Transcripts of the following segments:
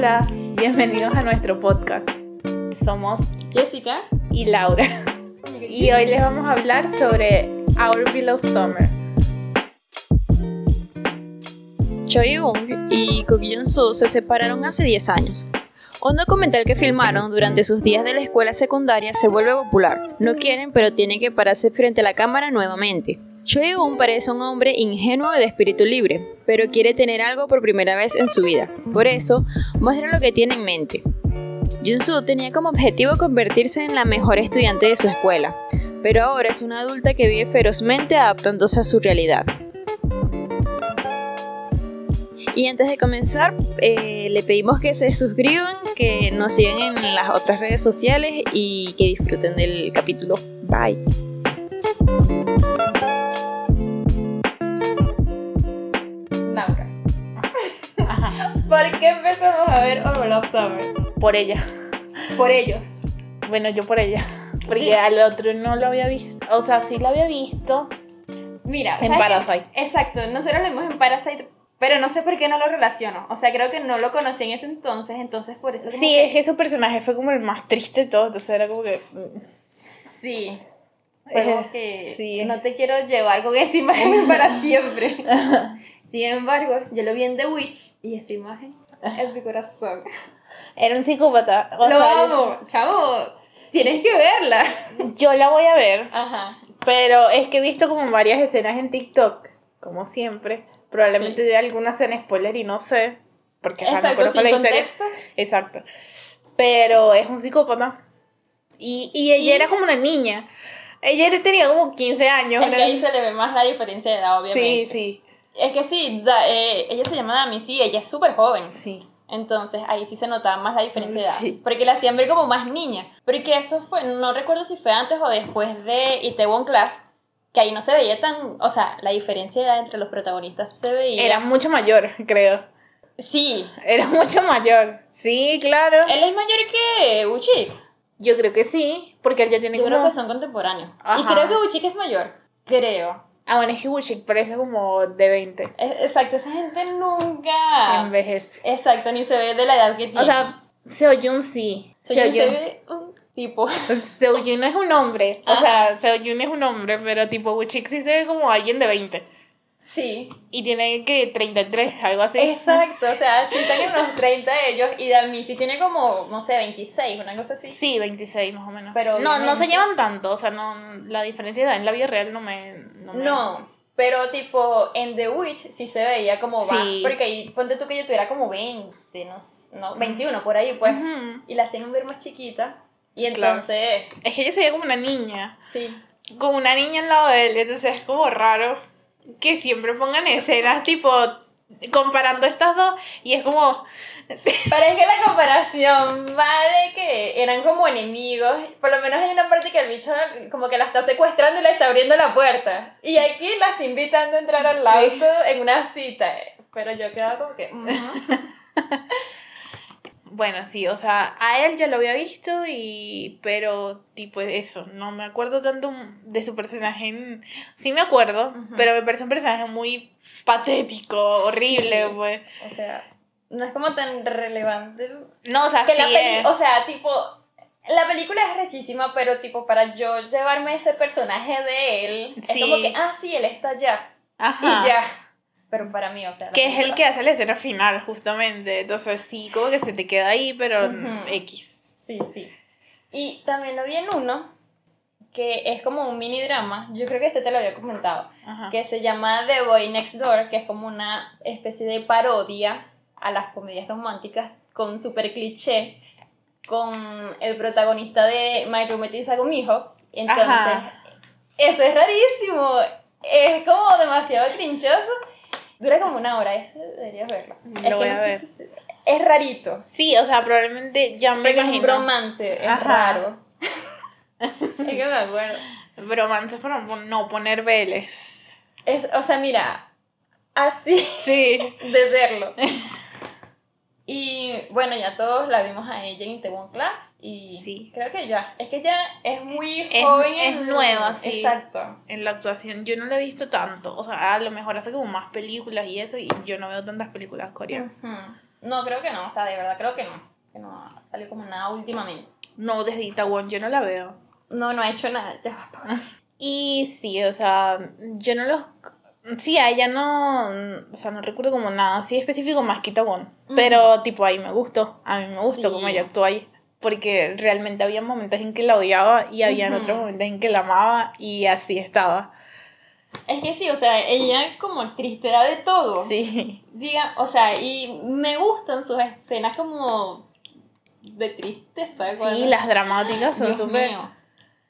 Hola, bienvenidos a nuestro podcast. Somos Jessica y Laura. Y hoy les vamos a hablar sobre Our Below Summer. Choi Young y Kook Jun Soo se separaron hace 10 años. Un documental que filmaron durante sus días de la escuela secundaria se vuelve popular. No quieren, pero tienen que pararse frente a la cámara nuevamente. Choi Young parece un hombre ingenuo y de espíritu libre, pero quiere tener algo por primera vez en su vida. Por eso, muestra lo que tiene en mente. Junsu tenía como objetivo convertirse en la mejor estudiante de su escuela, pero ahora es una adulta que vive ferozmente adaptándose a su realidad. Y antes de comenzar, eh, le pedimos que se suscriban, que nos sigan en las otras redes sociales y que disfruten del capítulo. Bye. ¿Por qué empezamos a ver Our Love Summer? Por ella. Por ellos. Bueno, yo por ella. Porque al otro no lo había visto. O sea, sí lo había visto. Mira, En ¿sabes Parasite. qué? Exacto, nosotros lo vimos en Parasite, pero no sé por qué no lo relaciono. O sea, creo que no lo conocí en ese entonces, entonces por eso. como Sí, que- es que su personaje fue como el más triste de todo. Entonces era como que. mm, Sí. Fue como que sí. no te quiero llevar con esa imagen para siempre. Sin embargo, yo lo vi en The Witch y esa imagen es mi corazón. Era un psicópata. O lo sea, amo, chavo. Tienes que verla. Yo la voy a ver. Ajá. Pero es que he visto como varias escenas en TikTok, como siempre. Probablemente de alguna escena spoiler y no sé. Porque ajá, no Exacto, conozco sin la historia. contexto. Exacto. Pero es un psicópata. Y, y ella Y- era como una niña. Ella tenía como 15 años. Es que ahí se le ve más la diferencia de edad, Sí, obviamente. sí, Es que sí, da- eh, ella se llama Dami, sí, ella es súper joven. sí. Entonces ahí sí se notaba más la diferencia de edad. Sí. Porque la hacían ver como más niña. Porque eso fue, no recuerdo si fue antes o después de Itaewon Class, que ahí no se veía tan. O sea, la diferencia de edad entre los protagonistas se veía. Era mucho mayor, creo. Sí. Era mucho mayor. Sí, claro. Él es mayor que Uchik. Yo creo que sí, porque él ya tiene Yo creo que son contemporáneos. Y creo que Uchik es mayor. Creo. Ah, bueno, es que Wuchik parece como de 20. Es- exacto, esa gente nunca. Envejece. Exacto, ni se ve de la edad que tiene. O sea, Seoyun sí. se, se Seoyun. ve un tipo. Seoyun es un hombre. O Ajá. sea, Seoyun es un hombre, pero tipo Wuchik sí se ve como alguien de 20. Sí. Y tiene que 33, algo así. Exacto, o sea, si están en los 30 ellos y sí tiene como, no sé, 26, una cosa así. Sí, 26 más o menos. Pero no, no se llevan tanto. O sea, no, la diferencia de edad en la vida real no me. No. me- No, pero tipo en The Witch sí se veía como va, Sí. porque ahí ponte tú que yo tuviera como 20, no, no 21 por ahí, pues, Ujú. y la hacían ver más chiquita. Y Claro. entonces, Es que ella se veía como una niña. sí. Como una niña al lado de él. Entonces es como raro que siempre pongan escenas tipo comparando estas dos. Y es como. Es que la comparación va de que eran como enemigos. Por lo menos hay una parte que el bicho como que la está secuestrando y le está abriendo la puerta. Y aquí la está invitando a entrar al Sí. auto en una cita. Pero yo quedaba como que... ujú. Bueno, sí, o sea, a él ya lo había visto y... Pero, tipo, eso, no me acuerdo tanto de su personaje. en- Sí me acuerdo, pero me parece un personaje muy patético, horrible, Sí. pues. O sea, no es como tan relevante. No, o sea, Que sí la peli, es- o sea, tipo, la película es rechísima, pero tipo, para yo llevarme ese personaje de él, Sí. es como que, ah, sí, él está allá. Ajá. Y ya. Pero para mí, o sea. Que es el que hace la escena final, justamente. Entonces, sí, como que se te queda ahí, pero Ujú. X. Sí, sí. Y también lo vi en uno que es como un mini drama. Yo creo que este te lo había comentado. Ajá. Que se llama The Boy Next Door, que es como una especie de parodia a las comedias románticas con super cliché. Con el protagonista de My Roommate is a Gumijo. Entonces, Ajá. eso es rarísimo. Es como demasiado crinchoso. Dura como una hora, eso deberías verlo. Lo es voy a no ver. si- es rarito. Sí, o sea, probablemente ya me Porque es un imagino. bromance, es Ajá. raro. es que me acuerdo. Bromance para no poner Vélez. Es, o sea, mira, así Sí. de serlo. Y bueno, ya todos la vimos a ella en Itaewon Class y Sí. creo que ya, es que ella es muy Es- joven. es en- nueva, sí. Exacto. En la actuación yo no la he visto tanto. O sea, a lo mejor hace como más películas y eso, y yo no veo tantas películas coreanas. No, creo que no, o sea, de verdad creo que no. Que no salió como nada últimamente. No, desde Itaewon yo no la veo. No, no ha hecho nada, ya va. Y sí, o sea, yo no los... Sí, a ella no... O sea, no recuerdo como nada así específico más que Itaewon. Pero tipo ahí me gustó. A mí me gustó Sí. como ella actuó ahí. Porque realmente había momentos en que la odiaba y había otros momentos en que la amaba y así estaba. Es que sí, o sea, ella como actriz te da de todo. Sí. Diga, o sea, y me gustan sus escenas como de tristeza. Sí, cuando- las dramáticas son súper...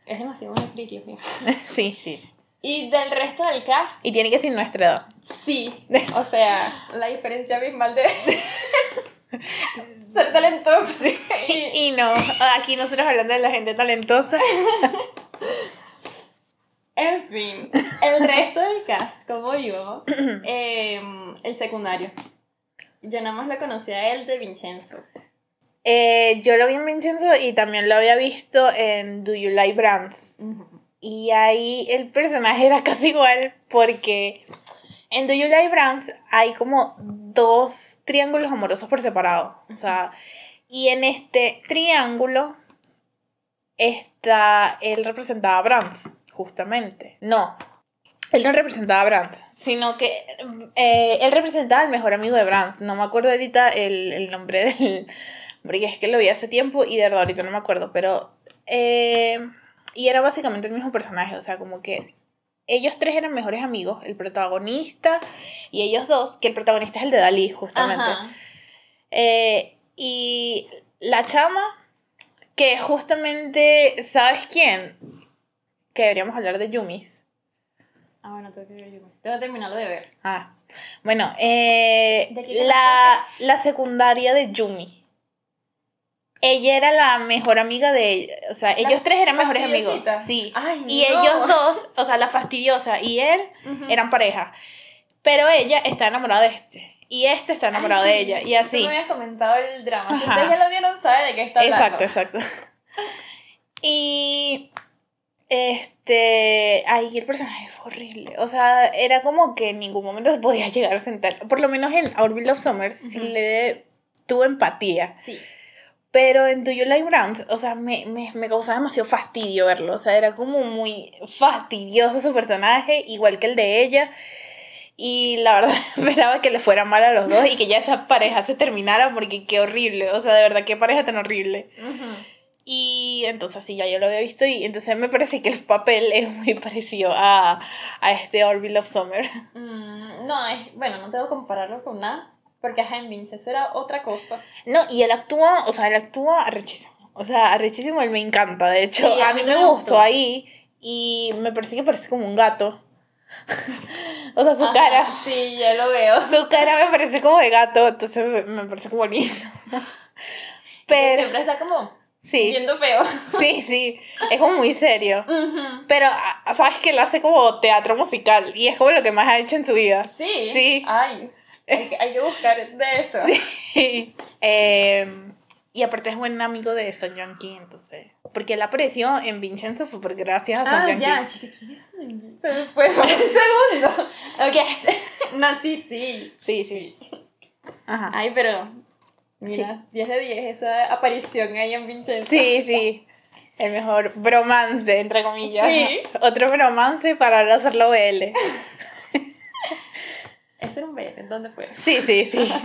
Es demasiado buena actriz, Dios mío. Sí, sí. Y del resto del cast, Y tiene que ser nuestra edad. sí. O sea, la diferencia abismal de ser talentoso. y, Y no, aquí nosotros hablando de la gente talentosa. en fin, el resto del cast, como yo, em, el secundario. Yo nada más lo conocía a él de Vincenzo. Eh, yo lo vi en Vincenzo y también lo había visto en Do You Like Brands. Y ahí el personaje era casi igual porque en Do You Like Brands hay como dos triángulos amorosos por separado. O sea, y en este triángulo está, él representaba a Brands, justamente. No, él no representaba a Brands, sino que eh, él representaba al mejor amigo de Brands. No me acuerdo ahorita el, el nombre del... Porque es que lo vi hace tiempo y de verdad ahorita no me acuerdo, pero... eh, y era básicamente el mismo personaje, o sea, como que ellos tres eran mejores amigos, el protagonista y ellos dos, que el protagonista es el de Dalí, justamente. Eh, y la chama, que justamente, ¿sabes quién? Que deberíamos hablar de Yumis. Ah, bueno, tengo que ver yo. Tengo que terminarlo de ver. Ah, bueno, eh, ¿De la, la secundaria de Yumi. Ella era la mejor amiga de ella. O sea, ellos tres eran mejores amigos. Sí. Ay, Y no. ellos dos, o sea, la fastidiosa y él eran pareja. Pero ella está enamorada de este. Y este está enamorado Ay, de sí, ella. Y Tú así. me habías comentado el drama. Si ustedes ya lo vieron, sabe de qué está hablando. Exacto, exacto. Y este, ahí el personaje fue horrible. O sea, era como que en ningún momento se podía llegar a sentar. Por lo menos en Our Beloved Summers sí Ujú. le tuve empatía. Sí. Pero en Do You Like Brands, o sea, me, me, me causaba demasiado fastidio verlo. O sea, era como muy fastidioso su personaje, igual que el de ella. Y la verdad esperaba que le fuera mal a los dos y que ya esa pareja se terminara porque qué horrible. O sea, de verdad, qué pareja tan horrible. Ujú. Y entonces sí, ya yo lo había visto y entonces me parece que el papel es muy parecido a, a este Orville of Summer. Mm, no, es, bueno, no tengo que compararlo con nada. Porque ajá, en Vincenzo era otra cosa. No, y él actúa, o sea, él actúa arrechísimo. O sea, arrechísimo, él me encanta. De hecho, Sí, a mí me me gustó ahí y me parece que parece como un gato. o sea, su Ajá, cara, Sí, ya lo veo. su cara me parece como de gato, entonces me, me parece como lindo. Pero, Siempre está como sí, viendo feo. sí, sí, es como muy serio. Ujú. Pero, ah, ¿sabes que Él hace como teatro musical y es como lo que más ha hecho en su vida. Sí. Sí. Ay, hay que, hay que buscar de eso. Sí. Eh, y aparte es buen amigo de Son Joong Ki, entonces. Porque él apareció en Vincenzo fue por gracias a Son Ah, ya. Se me fue por un segundo. Ok. No, sí, sí. Sí, sí. Ajá. Ay, pero. Mira, 10 de 10 esa aparición ahí en Vincenzo. Sí, sí. El mejor bromance, entre comillas. Sí. Otro bromance para no hacerlo BL. Ese era un bebé, ¿dónde fue? Sí, sí, sí.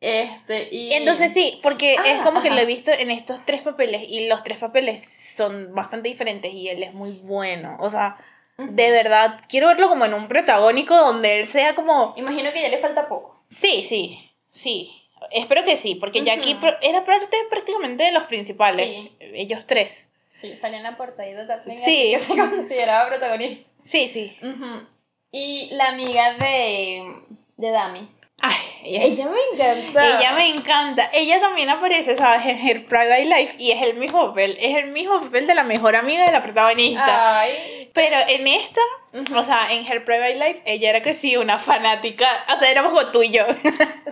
Este, y. Entonces sí, porque es Ah, como que lo he visto en estos tres papeles y los tres papeles son bastante diferentes y él es muy bueno. O sea, Ujú. de verdad, quiero verlo como en un protagónico donde él sea como... Imagino que ya le falta poco. Sí, sí, sí. Espero que sí, porque ya aquí Ujú. pr- era parte prácticamente de los principales. Sí. Ellos tres. Sí, salió en la portadita también. Sí. Que se consideraba protagonista. Sí, sí. Ujú. Y la amiga de. de Dami. Ay, ella, Ella me encanta. ella me encanta. Ella también aparece, ¿sabes? En Her Private Life y es el mismo papel. Es el mismo papel de la mejor amiga de la protagonista. Ay. Pero en esta, o sea, en Her Private Life, ella era que sí, una fanática. O sea, éramos como tú y yo.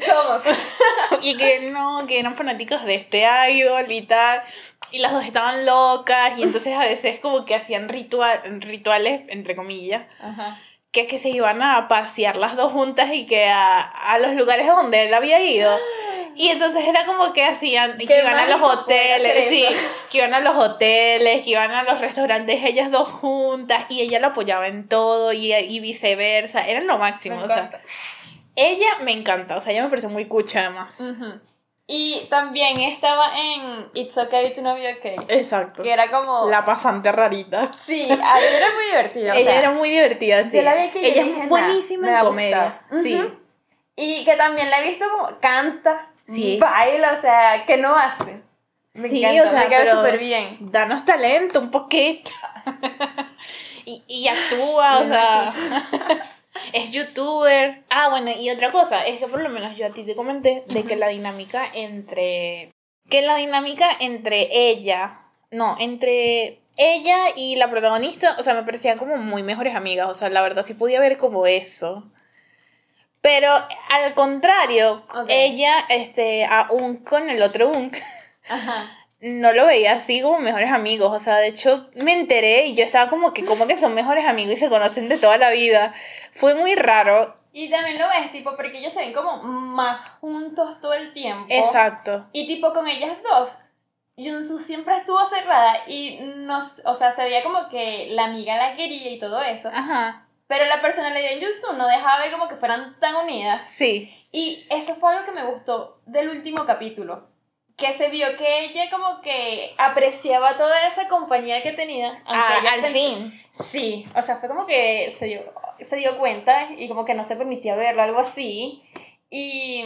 Somos. y que no, que eran fanáticos de este idol y tal. Y las dos estaban locas. Y entonces a veces como que hacían ritual, rituales, entre comillas. Ajá. Que, que se iban a pasear las dos juntas y que a, a los lugares donde él había ido. Y entonces era como que hacían, que iban a los hoteles, sí, que iban a los hoteles, que iban a los restaurantes ellas dos juntas y ella lo apoyaba en todo y, y viceversa, eran lo Me máximo, o sea, ella me encanta, o sea, ella me parece muy cucha además. Ujú. Y también estaba en It's Okay to Not Be Okay. Exacto. Que era como. La pasante rarita. Sí, a mí era muy divertida. o ella sea, era muy divertida, sí. yo la vi que yo ella dije, es "Nah, buenísima en comedia. gustar". Sí. Y que también la he visto como canta, Sí. baila, o sea, que no hace. Me Sí, encanta, o sea, me queda súper bien. Danos talento un poquito. y, y actúa, o sea. es youtuber. Ah, bueno, y otra cosa, es que por lo menos yo a ti te comenté de que la dinámica entre. Que la dinámica entre ella. No, entre ella y la protagonista, o sea, me parecían como muy mejores amigas. O sea, la verdad sí podía ver como eso. Pero al contrario, ella, este, a un con el otro Unk, Ajá. No lo veía así como mejores amigos. O sea, de hecho me enteré y yo estaba como que, como que son mejores amigos y se conocen de toda la vida. Fue muy raro. Y también lo ves, tipo, porque ellos se ven como más juntos todo el tiempo. Exacto. Y tipo, con ellas dos, Junsu siempre estuvo cerrada y no, o sea, se veía como que la amiga la quería y todo eso. Ajá. Pero la personalidad de Junsu no dejaba ver como que fueran tan unidas. Sí. Y eso fue algo que me gustó del último capítulo. Que se vio que ella como que apreciaba toda esa compañía que tenía. Ah, al pens- fin. Sí, o sea, fue como que se dio, se dio cuenta y como que no se permitía verlo, algo así. Y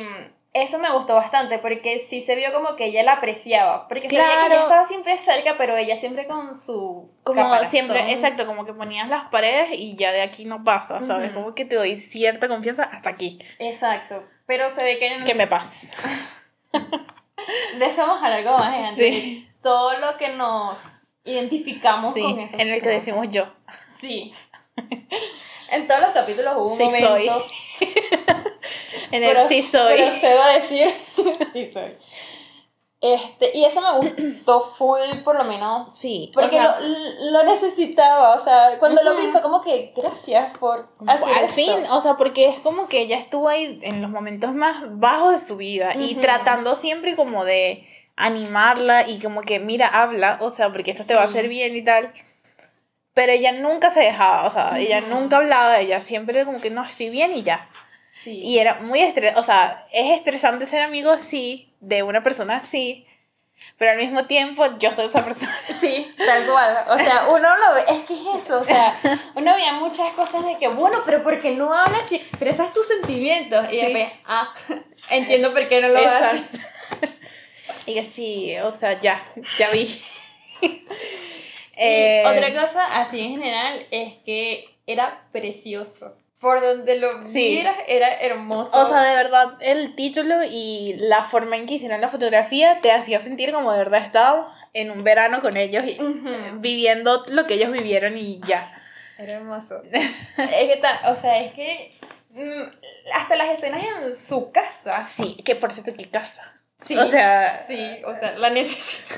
eso me gustó bastante porque sí se vio como que ella la apreciaba. Porque se veía que Claro. ella estaba siempre cerca, pero ella siempre con su. Como caparazón. siempre, exacto, como que ponías las paredes y ya de aquí no pasa, ¿sabes? Ujú. Como que te doy cierta confianza hasta aquí. Exacto. Pero se ve que no- ¿Qué me pasa? de eso vamos a hablar como más adelante. Sí. Todo lo que nos identificamos Sí, con eso. en el que decimos yo. Sí. En todos los capítulos hubo un Sí momento. soy. En el pero, sí soy. Procedo a decir sí soy. Este, y eso me gustó full, por lo menos. Sí, Porque o sea, lo, lo necesitaba, o sea, cuando lo vi fue como que gracias por hacer al esto. fin, o sea, porque es como que ella estuvo ahí en los momentos más bajos de su vida y tratando siempre como de animarla y como que, mira, habla, o sea, porque esto te va a hacer bien y tal. Pero ella nunca se dejaba, o sea, ella nunca hablaba, ella siempre como que no, estoy bien y ya. Sí. Y era muy estresante, o sea, es estresante ser amigo, sí, de una persona así, pero al mismo tiempo yo soy esa persona. Sí, tal cual. O sea, uno lo ve, es que es eso, o sea, uno veía muchas cosas de que, bueno, pero ¿por qué no hablas y expresas tus sentimientos? Y Sí. después, ah, entiendo por qué no lo haces. Y que sí, o sea, ya, ya vi. Y Eh, otra cosa, así en general, es que era precioso. Por donde lo Sí. vieras, era hermoso. O sea, de verdad, el título y la forma en que hicieron la fotografía te hacía sentir como de verdad estaba en un verano con ellos y Ujú. viviendo lo que ellos vivieron y ya. Era hermoso. es que, ta- o sea, es que mm, hasta las escenas en su casa. Sí, que por cierto, qué casa. Sí, O sea, sí, o sea, la necesito.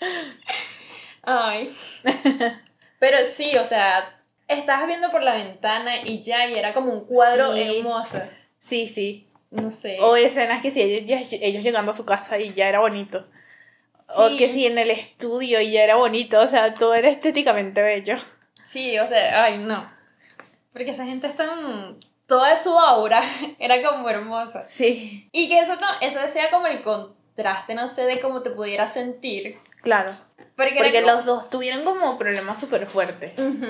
Ay. Pero sí, o sea, estabas viendo por la ventana y ya, y era como un cuadro Sí. hermoso. sí, sí. No sé. O escenas que sí, ellos, ellos llegando a su casa y ya era bonito. O Sí. que sí, en el estudio y ya era bonito. O sea, todo era estéticamente bello. Sí, o sea, ay, no. Porque esa gente es tan. Toda su aura era como hermosa. Sí, Y que eso, no- eso decía como el contraste, no sé, de cómo te pudieras sentir. claro. Porque, Porque como- los dos tuvieron como problemas súper fuertes. Ujú.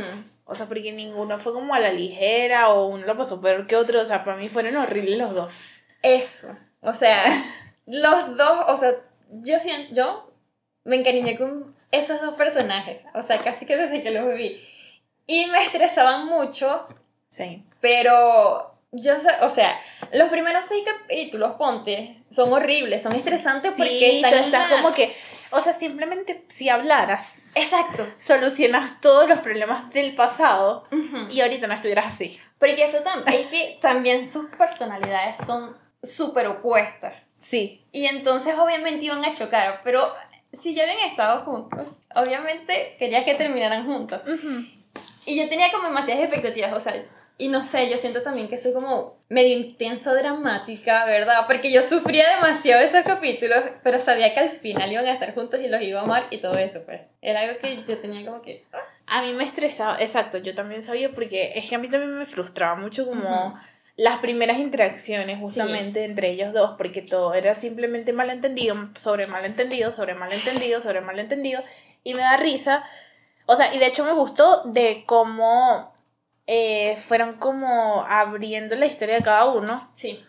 O sea, porque ninguno fue como a la ligera o uno lo pasó peor que otro. O sea, para mí fueron horribles los dos. Eso. O sea, los dos, o sea, yo siento, yo me encariñé con esos dos personajes. O sea, casi que desde que los vi. Y me estresaban mucho, Sí. pero yo sé, o sea, los primeros seis capítulos, ponte, son horribles, son estresantes porque están tú en estás la- como que. O sea, simplemente si hablaras, Exacto. solucionas todos los problemas del pasado Ujú. y ahorita no estuvieras así. Porque eso también, es que también sus personalidades son súper opuestas. Sí. Y entonces obviamente iban a chocar, pero si ya habían estado juntos, obviamente quería que terminaran juntos. Y yo tenía como demasiadas expectativas, o sea, Y no sé, yo siento también que soy como medio intenso dramática, ¿verdad? Porque yo sufría demasiado esos capítulos, pero sabía que al final iban a estar juntos y los iba a amar y todo eso, pues. Era algo que yo tenía como que... ah, A mí me estresaba, exacto, yo también sabía porque es que a mí también me frustraba mucho como las primeras interacciones justamente entre ellos dos, porque todo era simplemente malentendido, sobre malentendido, sobre malentendido, sobre malentendido, y me da risa, o sea, y de hecho me gustó de cómo eh, fueron como abriendo la historia de cada uno, Sí.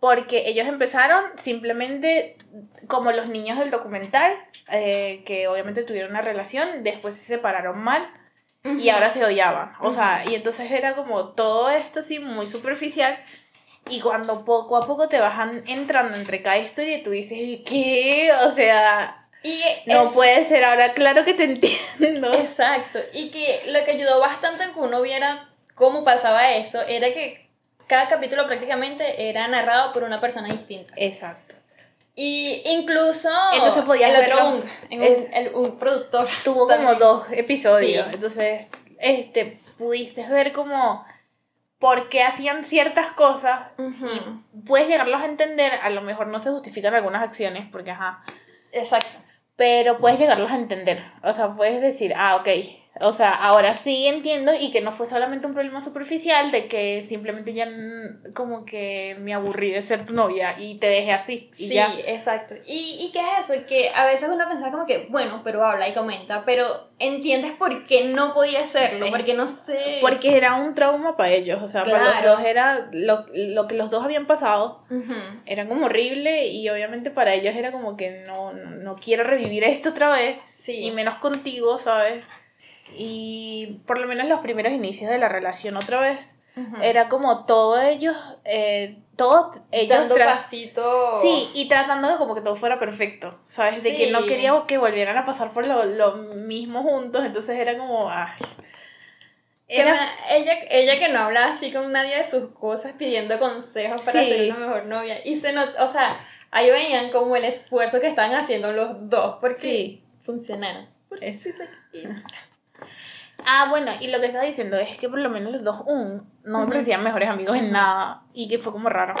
porque ellos empezaron simplemente como los niños del documental, eh, que obviamente tuvieron una relación, después se separaron mal y ahora se odiaban. O sea, y entonces era como todo esto así muy superficial. Y cuando poco a poco te vas an- entrando entre cada historia, tú dices, ¿qué? O sea, Y no puede ser ahora, claro que te entiendo. Exacto. Y que lo que ayudó bastante en que uno viera cómo pasaba eso era que cada capítulo prácticamente era narrado por una persona distinta. Exacto. Y incluso Entonces podías el otro verlo. un, un, el- un productor. Tuvo como también. dos episodios. Sí. Entonces, este, pudiste ver como por qué hacían ciertas cosas Ujú. puedes llegarlos a entender, a lo mejor no se justifican algunas acciones, porque ajá, Exacto. pero puedes llegarlos a entender, o sea, puedes decir, ah, ok, o sea, ahora sí entiendo y que no fue solamente un problema superficial de que simplemente ya mm, como que me aburrí de ser tu novia y te dejé así y Sí, ya. exacto. ¿Y, ¿Y qué es eso? Que a veces uno pensaba como que, bueno, pero habla y comenta, pero entiendes por qué no podía hacerlo, porque no sé. Porque era un trauma para ellos, o sea, para los dos era lo, lo que los dos habían pasado, Ujú. era como horrible y obviamente para ellos era como que no, no, no quiero revivir esto otra vez. Sí. y menos contigo, ¿sabes? Y por lo menos los primeros inicios de la relación otra vez, Ujú. era como todo ellos, eh, todos ellos Dando pasito. Sí, y tratando de como que todo fuera perfecto, ¿sabes? De que no Sí. quería que volvieran a pasar por lo, lo mismo juntos, entonces era como, ay. Era, ella, ella que no hablaba así con nadie de sus cosas pidiendo consejos para Sí. ser una mejor novia. Y se not, o sea, ahí veían como el esfuerzo que estaban haciendo los dos porque Sí. funcionaron. Porque sí se- Ah, bueno, y lo que estaba diciendo es que por lo menos los dos un, no me parecían mejores amigos en nada y que fue como raro.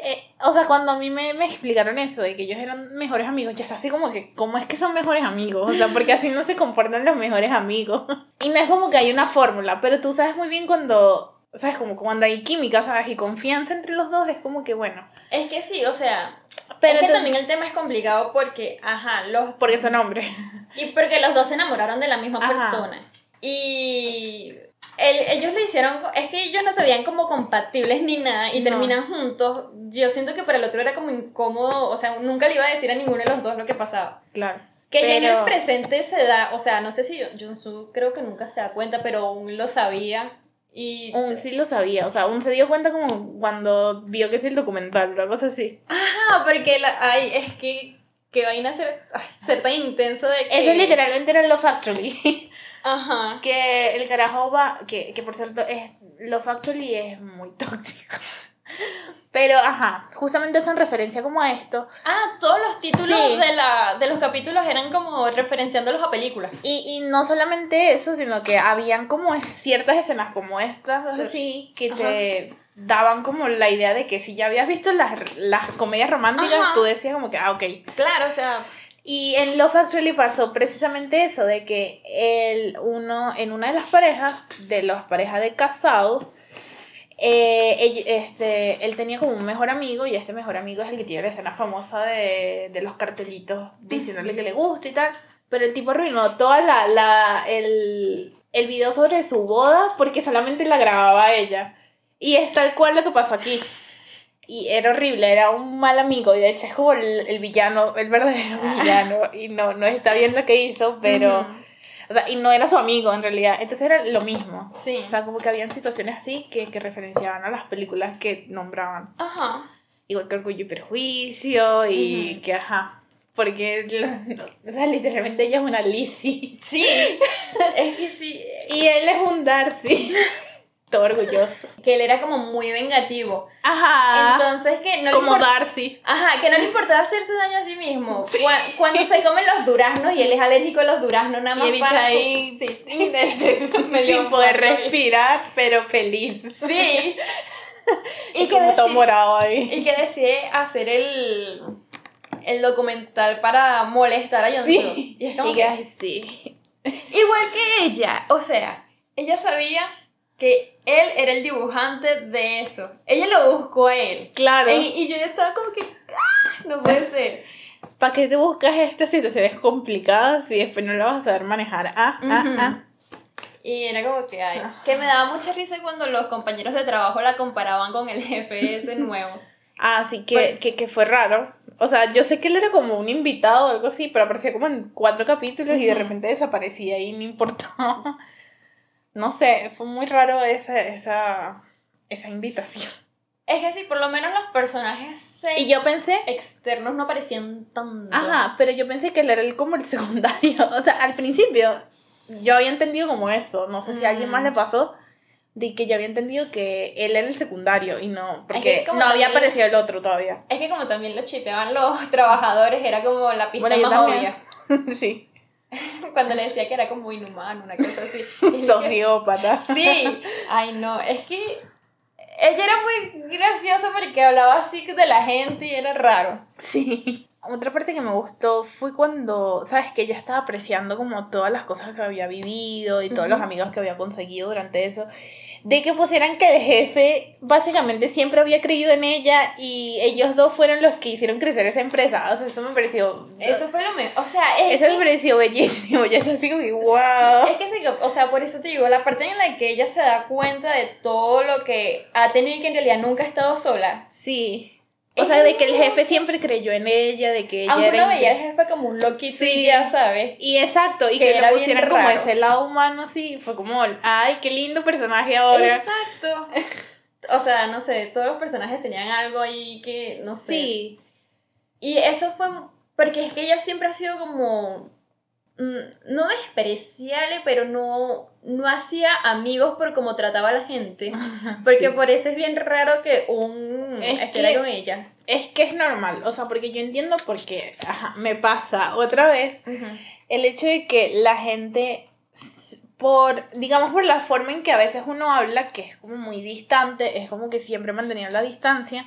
Eh, o sea, cuando a mí me, me explicaron eso de que ellos eran mejores amigos, yo estaba así como que, ¿cómo es que son mejores amigos? O sea, porque así no se comportan los mejores amigos. Y no es como que hay una fórmula, pero tú sabes muy bien cuando, sabes, como cuando hay química, ¿sabes? Y confianza entre los dos, es como que bueno. Es que sí, o sea, Pero es que también el tema es complicado porque, ajá, los Porque son hombres. Y porque los dos se enamoraron de la misma Ajá. persona. Y el- ellos lo hicieron, es que ellos no se veían como compatibles ni nada y No. terminan juntos. Yo siento que para el otro era como incómodo, o sea, nunca le iba a decir a ninguno de los dos lo que pasaba. Claro. Que ya en Pero- el presente se da, o sea, no sé si Junsu creo que nunca se da cuenta, pero aún lo sabía. Y. Un sí lo sabía, o sea, un se dio cuenta como cuando vio que es el documental, una cosa así. Ah, porque la, ay, es que. Que vaina ser, ay, ser tan intenso de que. Eso literalmente era Love Actually. Ajá. que el carajo va, que, que por cierto, es, Love Actually es muy tóxico. Pero, ajá, justamente hacen referencia como a esto. Ah, todos los títulos Sí. de, la, de los capítulos eran como referenciándolos a películas. Y, y no solamente eso, sino que habían como ciertas escenas como estas, Sí. así, que te daban como la idea de que si ya habías visto las, las comedias románticas, Ajá. tú decías como que, ah, ok. Claro, o sea, Y en Love Actually pasó precisamente eso, de que el uno, en una de las parejas, de las parejas de casados, eh, ell- este, él tenía como un mejor amigo y este mejor amigo es el que tiene la escena famosa de, de los cartelitos diciéndole que le gusta y tal. Pero el tipo arruinó toda la, la, el, el video sobre su boda porque solamente la grababa ella. Y es tal cual lo que pasó aquí. Y era horrible, era un mal amigo. Y de hecho es como el, el villano, el verdadero villano. Y no, no está bien lo que hizo, pero. ujú. O sea, y no era su amigo en realidad. Entonces era lo mismo. Sí. O sea, como que habían situaciones así que, que referenciaban a las películas que nombraban. Ajá. Igual que Orgullo y Perjuicio y Ujú. que, ajá. Porque, o sea, literalmente ella es una Lizzie. Sí. es que sí. Y él es un Darcy. todo orgulloso. Que él era como muy vengativo. Ajá. Entonces que no como le Darcy. Ajá, que no le importaba hacerse daño a sí mismo. Cua- Cuando se comen los duraznos y él es alérgico a los duraznos, nada Y más el bicho para- ahí Sí. sin poder respirar, pero feliz. Sí. Y, Y que, como todo decide, morado ahí. y que decide hacer el, el documental para molestar a Jon Snow. Sí. Y es como Y que- que, sí. igual que ella, o sea, ella sabía que él era el dibujante de eso. Ella lo buscó a él. Claro. Y, y yo ya estaba como que, "Ah, no puede ser. ¿Para qué te buscas estas situaciones complicadas si después no la vas a saber manejar? Ah, ah, Ujú. ah. Y era como que, ay, Ah. que me daba mucha risa cuando los compañeros de trabajo la comparaban con el jefe ese nuevo. Así que, Pues- que, que fue raro. O sea, yo sé que él era como un invitado o algo así, pero aparecía como en cuatro capítulos y de repente desaparecía y no importaba. No sé, fue muy raro esa, esa, esa invitación. Es que sí, por lo menos los personajes Y yo pensé, externos no parecían tanto. ajá, pero yo pensé que él era el, como el secundario. O sea, al principio yo había entendido como eso. No sé si a alguien más Mm. le pasó. De que yo había entendido que él era el secundario y no, porque como no había aparecido el otro todavía. Es que como también lo chipeaban los trabajadores, era como la pista Bueno, más obvia. sí, Cuando le decía que era como inhumano, una cosa así. Sociópata. Sí, ay no, es que ella era muy graciosa porque hablaba así de la gente y era raro. Sí. Otra parte que me gustó fue cuando, ¿sabes? Que ella estaba apreciando como todas las cosas que había vivido y todos los amigos que había conseguido durante eso. De que pusieran que el jefe básicamente siempre había creído en ella y ellos dos fueron los que hicieron crecer esa empresa. O sea, eso me pareció... Eso fue lo mejor, o sea, es Eso que- me pareció bellísimo. Yo así como que, wow. Sí, es que sí, o sea, por eso te digo, la parte en la que ella se da cuenta de todo lo que ha tenido y que en realidad nunca ha estado sola. Sí. O sea, de que el jefe siempre creyó en ella, de que ella Aunque era... uno veía al jefe como un loquito Sí. ya sabes. Y exacto, y que que, bien pusieran como ese lado humano así, fue como, ay, qué lindo personaje ahora. Exacto. O sea, no sé, todos los personajes tenían algo ahí que, no sé. Sí, Y eso fue porque es que ella siempre ha sido como mm, no despreciable, pero no no hacía amigos por cómo trataba a la gente, porque Sí. por eso es bien raro que un Es estuviera que- con ella. Es que es normal, o sea, porque yo entiendo porque ajá, me pasa otra vez el hecho de que la gente, por, digamos, por la forma en que a veces uno habla, que es como muy distante, es como que siempre mantenía la distancia,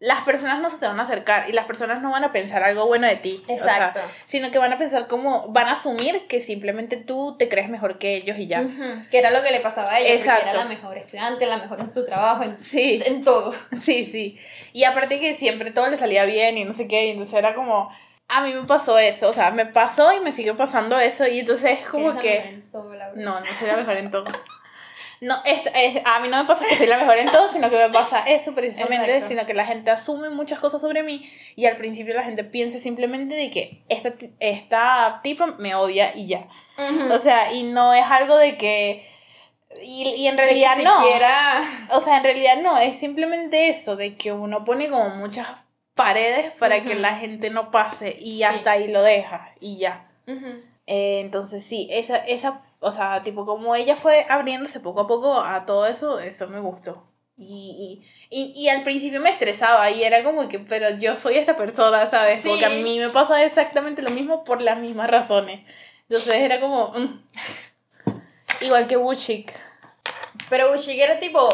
las personas no se te van a acercar y las personas no van a pensar algo bueno de ti. o sea, Exacto. sino que van a pensar como, van a asumir que simplemente tú te crees mejor que ellos y ya. Ujú, Que era lo que le pasaba a ella, Exacto. era la mejor estudiante, la mejor en su trabajo, en, Sí, en todo. sí, sí. Y aparte que siempre todo le salía bien y no sé qué, y entonces era como, a mí me pasó eso, o sea, me pasó y me sigue pasando eso y entonces es como que... mejor en todo, Laura. No, no soy la mejor en todo. No, es, es- a mí no me pasa que soy la mejor en todo, sino que me pasa eso precisamente, Exacto. sino que la gente asume muchas cosas sobre mí y al principio la gente piensa simplemente de que esta, esta tipa me odia y ya. Ujú. O sea, y no es algo de que... Y, y en De que realidad no. siquiera- O sea, en realidad no, es simplemente eso, de que uno pone como muchas paredes para que la gente no pase y Sí. hasta ahí lo deja y ya. Eh, entonces sí, esa, esa, o sea, tipo como ella fue abriéndose poco a poco a todo eso, eso me gustó. Y, y, y, al principio me estresaba y era como que, pero yo soy esta persona, ¿sabes? Porque a Sí. mí me pasa exactamente lo mismo por las mismas razones. Entonces era como... mm. Igual que Wuchik. Pero Bushik era tipo.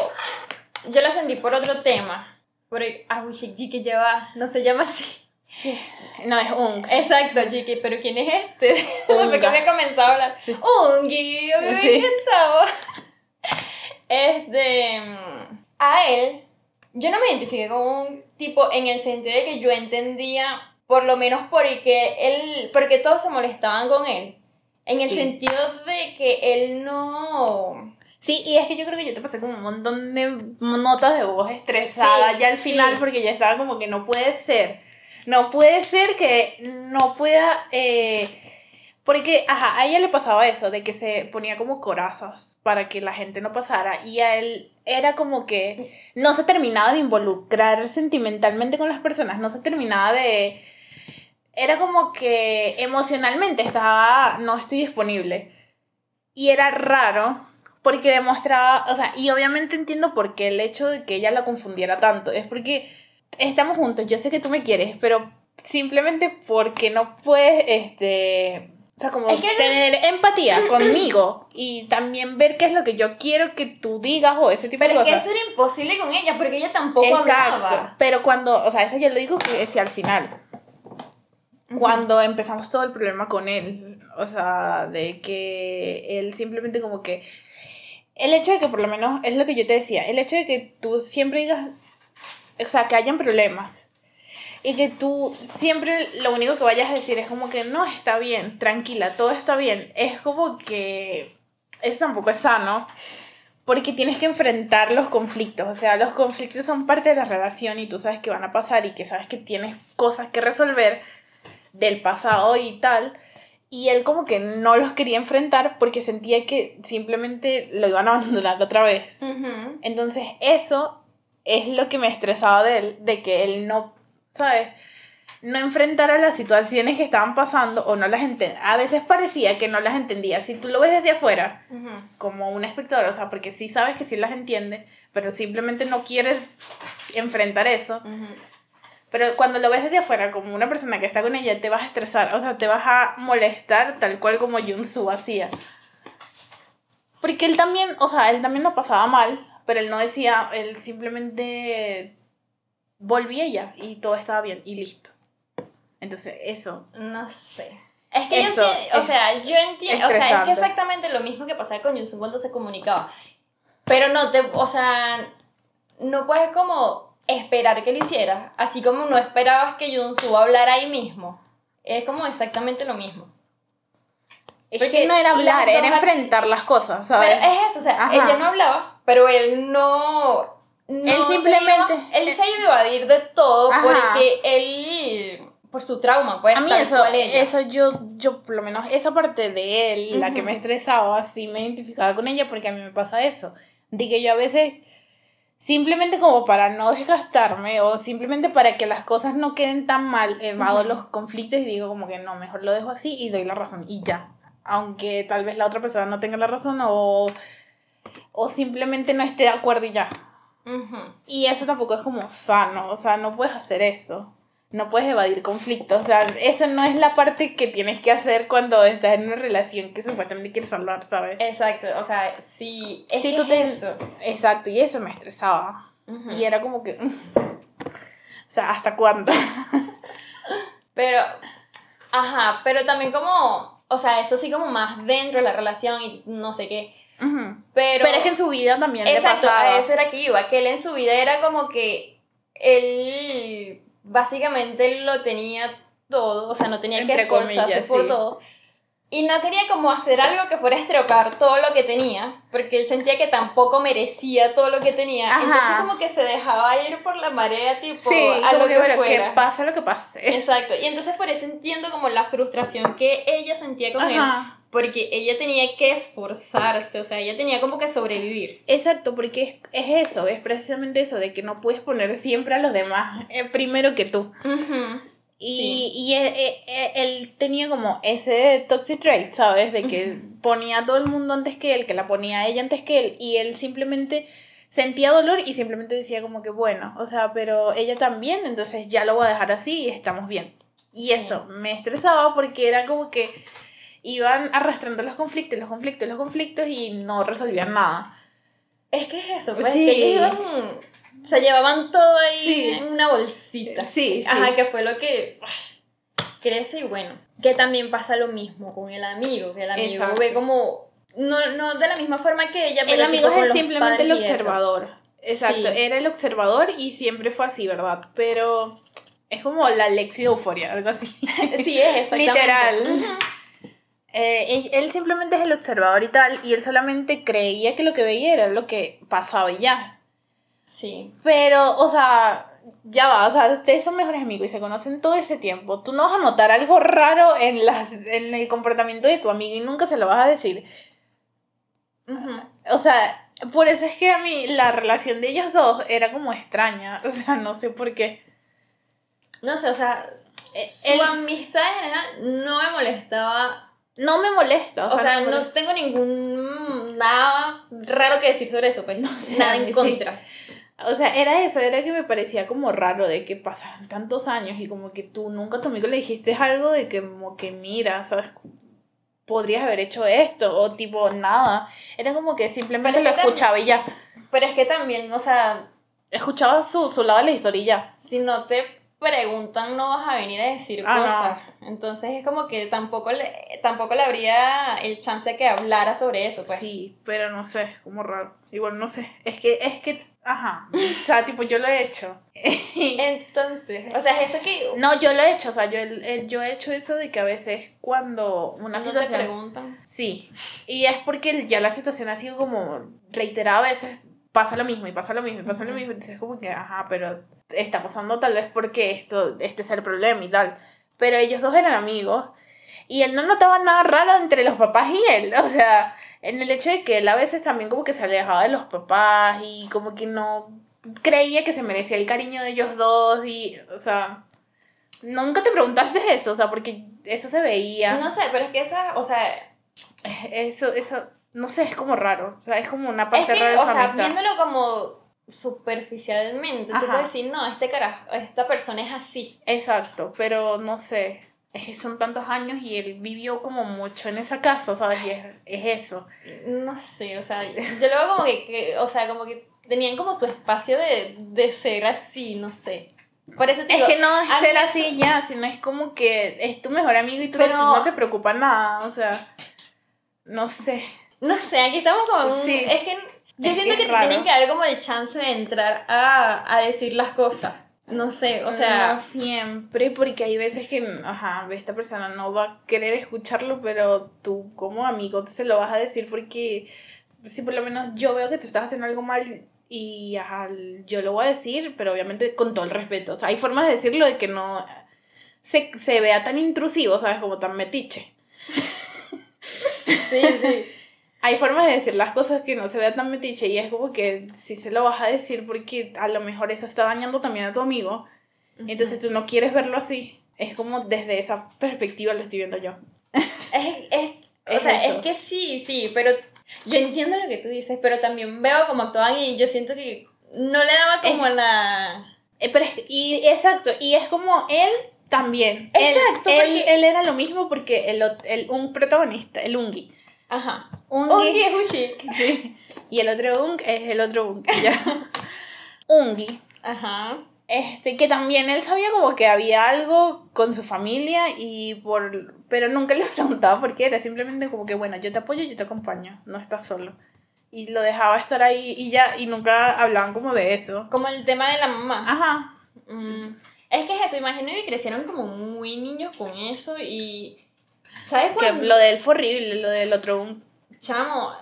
Yo la sentí por otro tema. Porque. Ah, Bushik, Jiki lleva. No se llama así. No, es Ung. Exacto, Jiki, pero ¿quién es este? Después que Unga. me comenzaba a hablar. Sí. Ungi, a mí me Sí. encantaba. Este. mm, A él. Yo no me identifiqué con un tipo en el sentido de que yo entendía, por lo menos porque él. Porque todos se molestaban con él. En el Sí. sentido de que él no. Sí, y es que yo creo que yo te pasé como un montón de notas de voz estresada Sí, ya al sí. final porque ya estaba como que no puede ser. No puede ser que no pueda... eh, porque, ajá, a ella le pasaba eso, de que se ponía como corazas para que la gente no pasara y a él era como que no se terminaba de involucrar sentimentalmente con las personas, no se terminaba de... Era como que emocionalmente estaba, no estoy disponible. Y era raro porque demostraba, o sea, y obviamente entiendo por qué el hecho de que ella la confundiera tanto, es porque estamos juntos, yo sé que tú me quieres, pero simplemente porque no puedes, este, o sea, como tener empatía conmigo y también ver qué es lo que yo quiero que tú digas o ese tipo de cosas. Pero es que eso era imposible con ella, porque ella tampoco Exacto. hablaba. Pero cuando, o sea, eso yo lo digo que es al final. Cuando empezamos todo el problema con él, o sea, de que él simplemente como que... El hecho de que por lo menos, es lo que yo te decía, el hecho de que tú siempre digas, o sea, que hayan problemas y que tú siempre lo único que vayas a decir es como que no está bien, tranquila, todo está bien, es como que eso tampoco es sano porque tienes que enfrentar los conflictos, o sea, los conflictos son parte de la relación y tú sabes que van a pasar y que sabes que tienes cosas que resolver del pasado y tal. Y él como que no los quería enfrentar porque sentía que simplemente lo iban a abandonar otra vez. Entonces eso es lo que me estresaba de él, de que él no, ¿sabes? No enfrentara las situaciones que estaban pasando o no las entendía. A veces parecía que no las entendía. Si tú lo ves desde afuera, como un espectador, o sea, porque sí sabes que sí las entiende, pero simplemente no quieres enfrentar eso. Pero cuando lo ves desde afuera, como una persona que está con ella, te vas a estresar, o sea, te vas a molestar tal cual como Junsu hacía. Porque él también, o sea, él también lo pasaba mal, pero él no decía, él simplemente volvía ya y todo estaba bien y listo. Entonces, eso. No sé. Es que yo sí, o sea, yo entiendo, o sea, es que exactamente lo mismo que pasaba con Yusun cuando se comunicaba. Pero no te, o sea, no puedes como esperar que lo hiciera, así como no esperabas que Junsu hablara ahí mismo. Es como exactamente lo mismo. Es que no era hablar, era enfrentar las cosas, ¿sabes? Pero es eso, o sea, ella no hablaba, pero él no... él simplemente... él se iba a evadir de todo porque él... Por su trauma, pues. A mí eso, eso yo, yo, por lo menos, esa parte de él, la que me estresaba, sí me identificaba con ella porque a mí me pasa eso. De que yo a veces simplemente como para no desgastarme o simplemente para que las cosas no queden tan mal, evado los conflictos y digo como que no, mejor lo dejo así y doy la razón y ya aunque tal vez la otra persona no tenga la razón o, o simplemente no esté de acuerdo y ya. Y eso tampoco es como sano, o sea, no puedes hacer eso. No puedes evadir conflictos, o sea, esa no es la parte que tienes que hacer cuando estás en una relación que supuestamente quieres salvar, ¿sabes? Exacto, o sea, si es tú te... eso. Exacto, y eso me estresaba. Y era como que... o sea, ¿hasta cuándo? pero, ajá, pero también como o sea, eso sí como más dentro de la relación y no sé qué. Pero, Pero es que en su vida también exacto, le pasaba. eso era que iba, que él en su vida era como que él básicamente lo tenía todo, o sea, no tenía que esforzarse por todo. Y no quería como hacer algo que fuera a estropear todo lo que tenía, porque él sentía que tampoco merecía todo lo que tenía. Entonces como que se dejaba ir por la marea, tipo, a lo que, fuera. Que pase lo que pase. Exacto. Y entonces por eso entiendo como la frustración que ella sentía con él, porque ella tenía que esforzarse, o sea, ella tenía como que sobrevivir. Exacto, porque es, eso, es precisamente eso, de que no puedes poner siempre a los demás eh, primero que tú. Y, y él, él, tenía como ese toxic trait, ¿sabes? De que ponía a todo el mundo antes que él, que la ponía a ella antes que él, y él simplemente sentía dolor y simplemente decía como que bueno, o sea, pero ella también, entonces ya lo voy a dejar así y estamos bien. Y eso me estresaba porque era como que iban arrastrando los conflictos, los conflictos, los conflictos y no resolvían nada. Es que es eso, pues que ellos iban se llevaban todo ahí en una bolsita. Sí, sí. Ajá, que fue lo que crece y bueno. Que también pasa lo mismo con el amigo, que el amigo ve como, no, no de la misma forma que ella, pero... El amigo es simplemente el observador. Exacto, era el observador y siempre fue así, ¿verdad? Pero es como la Lexi de Euforia, algo así. sí, es exactamente. Literal. Eh, él, simplemente es el observador y tal, y él solamente creía que lo que veía era lo que pasaba y ya. Sí. Pero, o sea, ya va, o sea, ustedes son mejores amigos y se conocen todo ese tiempo. Tú no vas a notar algo raro en, las, en el comportamiento de tu amigo y nunca se lo vas a decir. O sea, por eso es que a mí la relación de ellos dos era como extraña. O sea, no sé por qué. No sé, o sea, eh, su amistad en general no me molestaba No me molesta, O, sea, no, tengo ningún nada raro que decir sobre eso, pues no sé, nada en contra. O sea, era eso, era que me parecía como raro de que pasaran tantos años y como que tú nunca a tu amigo le dijiste algo de que como que mira, ¿sabes? Podrías haber hecho esto o tipo nada. Era como que simplemente lo escuchaba y ya. Pero es que también, o sea... Escuchaba su, su lado de la historia y ya. Si no te preguntan, no vas a venir a decir ah, cosas. Entonces es como que tampoco le, tampoco le habría el chance de que hablara sobre eso, pues. Sí, pero no sé, es como raro. Igual no sé. Es que, es que, ajá. O sea, tipo, yo lo he hecho. Entonces, o sea, es eso que. No, yo lo he hecho. O sea, yo, yo he hecho eso de que a veces cuando una no situación. te preguntan. Sí. Y es porque ya la situación ha sido como reiterada a veces pasa lo mismo y pasa lo mismo y pasa lo mismo. Entonces, como que, ajá, pero está pasando tal vez porque esto, este es el problema y tal. Pero ellos dos eran amigos y él no notaba nada raro entre los papás y él. O sea, en el hecho de que él a veces también como que se alejaba de los papás y como que no creía que se merecía el cariño de ellos dos y, o sea, nunca te preguntaste eso, o sea, porque eso se veía. No sé, pero es que esa, o sea, eso, eso, no sé, es como raro. O sea, es como una parte es rara de O sea, viéndolo como superficialmente, tú puedes decir, no, este carajo, esta persona es así. Exacto, pero no sé. Es que son tantos años y él vivió como mucho en esa casa, ¿sabes? Y es, es eso. No sé, o sea, yo lo veo como que, o sea, como que tenían como su espacio de, de ser así, no sé. Por eso es que no es ser así ya, sino es como que es tu mejor amigo y tú no te preocupa nada, o sea, no sé. No sé, aquí estamos como en un... Es que yo siento que, te tienen que dar como el chance de entrar a, a decir las cosas. No sé, o sea... No siempre, porque hay veces que, ajá, esta persona no va a querer escucharlo, pero tú como amigo se lo vas a decir porque si por lo menos yo veo que tú estás haciendo algo mal y ajá, yo lo voy a decir, pero obviamente con todo el respeto. O sea, hay formas de decirlo de que no se, se vea tan intrusivo, ¿sabes? Como tan metiche. sí, sí hay formas de decir las cosas que no se vea tan metiche y es como que si se lo vas a decir porque a lo mejor eso está dañando también a tu amigo, entonces tú no quieres verlo así. Es como desde esa perspectiva lo estoy viendo yo. Es, es, o sea, es que sí, sí, pero yo entiendo lo que tú dices, pero también veo como actuaban y yo siento que no le daba como la... Eh, pero y exacto, y es como él también. Exacto. Él, él, era lo mismo porque el, el, un protagonista, el Ungi, Ajá. Ungi, es Ushik. Sí. Y el otro Ung es el otro Ung. Ya. Ungi. Ajá. Este, que también él sabía como que había algo con su familia y por... Pero nunca le preguntaba por qué, era simplemente como que, bueno, yo te apoyo, yo te acompaño, no estás solo. Y lo dejaba estar ahí y ya, y nunca hablaban como de eso. Como el tema de la mamá. Ajá. Mm. Es que es eso, imagino que crecieron como muy niños con eso y ¿Sabes cuándo? Que lo de él fue horrible, lo del otro. Chamo.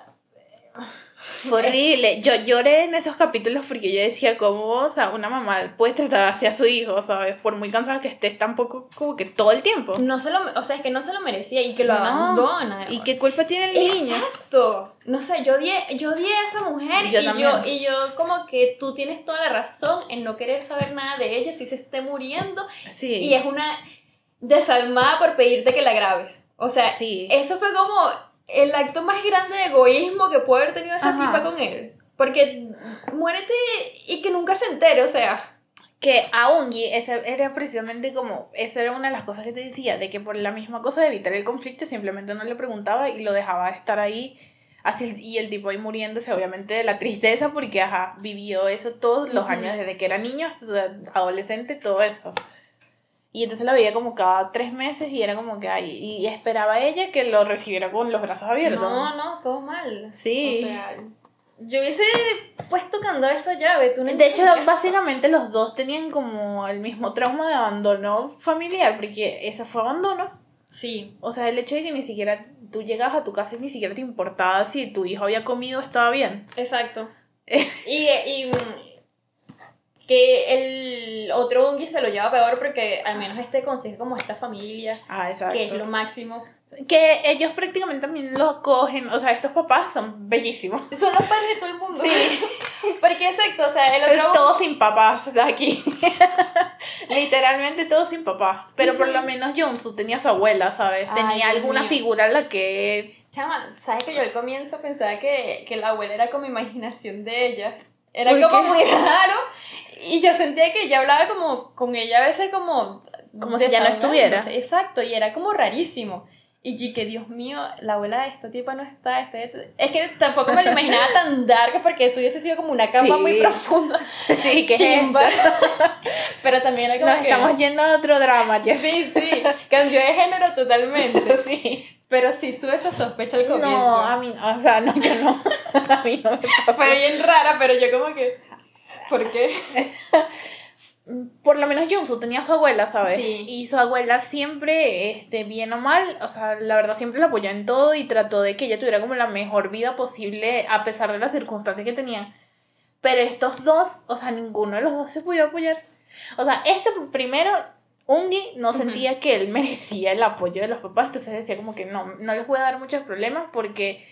Fue horrible. Yo lloré en esos capítulos porque yo decía, ¿cómo o sea, una mamá puede tratar así a su hijo, ¿sabes? Por muy cansada que estés tampoco como que todo el tiempo. No se lo, o sea, es que no se lo merecía y que lo abandona. ¿Y qué culpa tiene el niño? Exacto. No sé, yo odié, yo odié a esa mujer y, yo, y yo como que tú tienes toda la razón en no querer saber nada de ella si se esté muriendo. Sí. Y es una desalmada por pedirte que la grabes. O sea, eso fue como el acto más grande de egoísmo que puede haber tenido esa tipa con él. Porque muérete y que nunca se entere, o sea. Que aún, y esa era precisamente como, esa era una de las cosas que te decía, de que por la misma cosa de evitar el conflicto simplemente no le preguntaba y lo dejaba estar ahí, así, y el tipo ahí muriéndose obviamente de la tristeza porque, ajá, vivió eso todos los años, desde que era niño hasta adolescente, todo eso. Y entonces la veía como cada tres meses y era como que, ay, y esperaba ella que lo recibiera con los brazos abiertos. No, no, todo mal. Sí. O sea, yo hubiese puesto tocando esa llave. Tú de hecho, básicamente los dos tenían como el mismo trauma de abandono familiar, porque eso fue abandono. Sí. O sea, el hecho de que ni siquiera tú llegas a tu casa y ni siquiera te importaba si tu hijo había comido estaba bien. Exacto. y, y que el otro Ungi se lo lleva peor porque al menos este consigue como esta familia, ah, exacto. que es lo máximo. Que ellos prácticamente también lo cogen, o sea, estos papás son bellísimos. Son los padres de todo el mundo. Sí. porque exacto, o sea, el otro... Todos sin papás de aquí. Literalmente todo sin papá. Pero por lo menos Jonsu tenía su abuela, ¿sabes? Ay, tenía alguna mío. figura en la que. Chama, ¿sabes que yo al comienzo pensaba que, que la abuela era como imaginación de ella? Era ¿Por como qué? muy raro. Y yo sentía que ella hablaba como con ella a veces como... Como si ya no estuviera. Exacto, y era como rarísimo. Y yo que Dios mío, la abuela de esta tipa no está, este, este". Es que tampoco me lo imaginaba tan dark porque eso hubiese sido como una capa Sí. muy profunda. Sí, que Chimba. Pero también era como Nos que... estamos yendo a otro drama, ya Sí, sí, cambió de género totalmente. Sí. Pero sí tuve esa sospecha al comienzo. No, a mí, o sea, no, yo no. A mí no me pasó. Fue bien rara, pero yo como que... ¿Por qué? Por lo menos Junsu tenía a su abuela, ¿sabes? Sí. Y su abuela siempre, este, bien o mal, o sea, la verdad siempre la apoyó en todo y trató de que ella tuviera como la mejor vida posible a pesar de las circunstancias que tenían. Pero estos dos, o sea, ninguno de los dos se pudo apoyar. O sea, este primero, Ungi no Ujú. sentía que él merecía el apoyo de los papás, entonces decía como que no, no les voy a dar muchos problemas porque,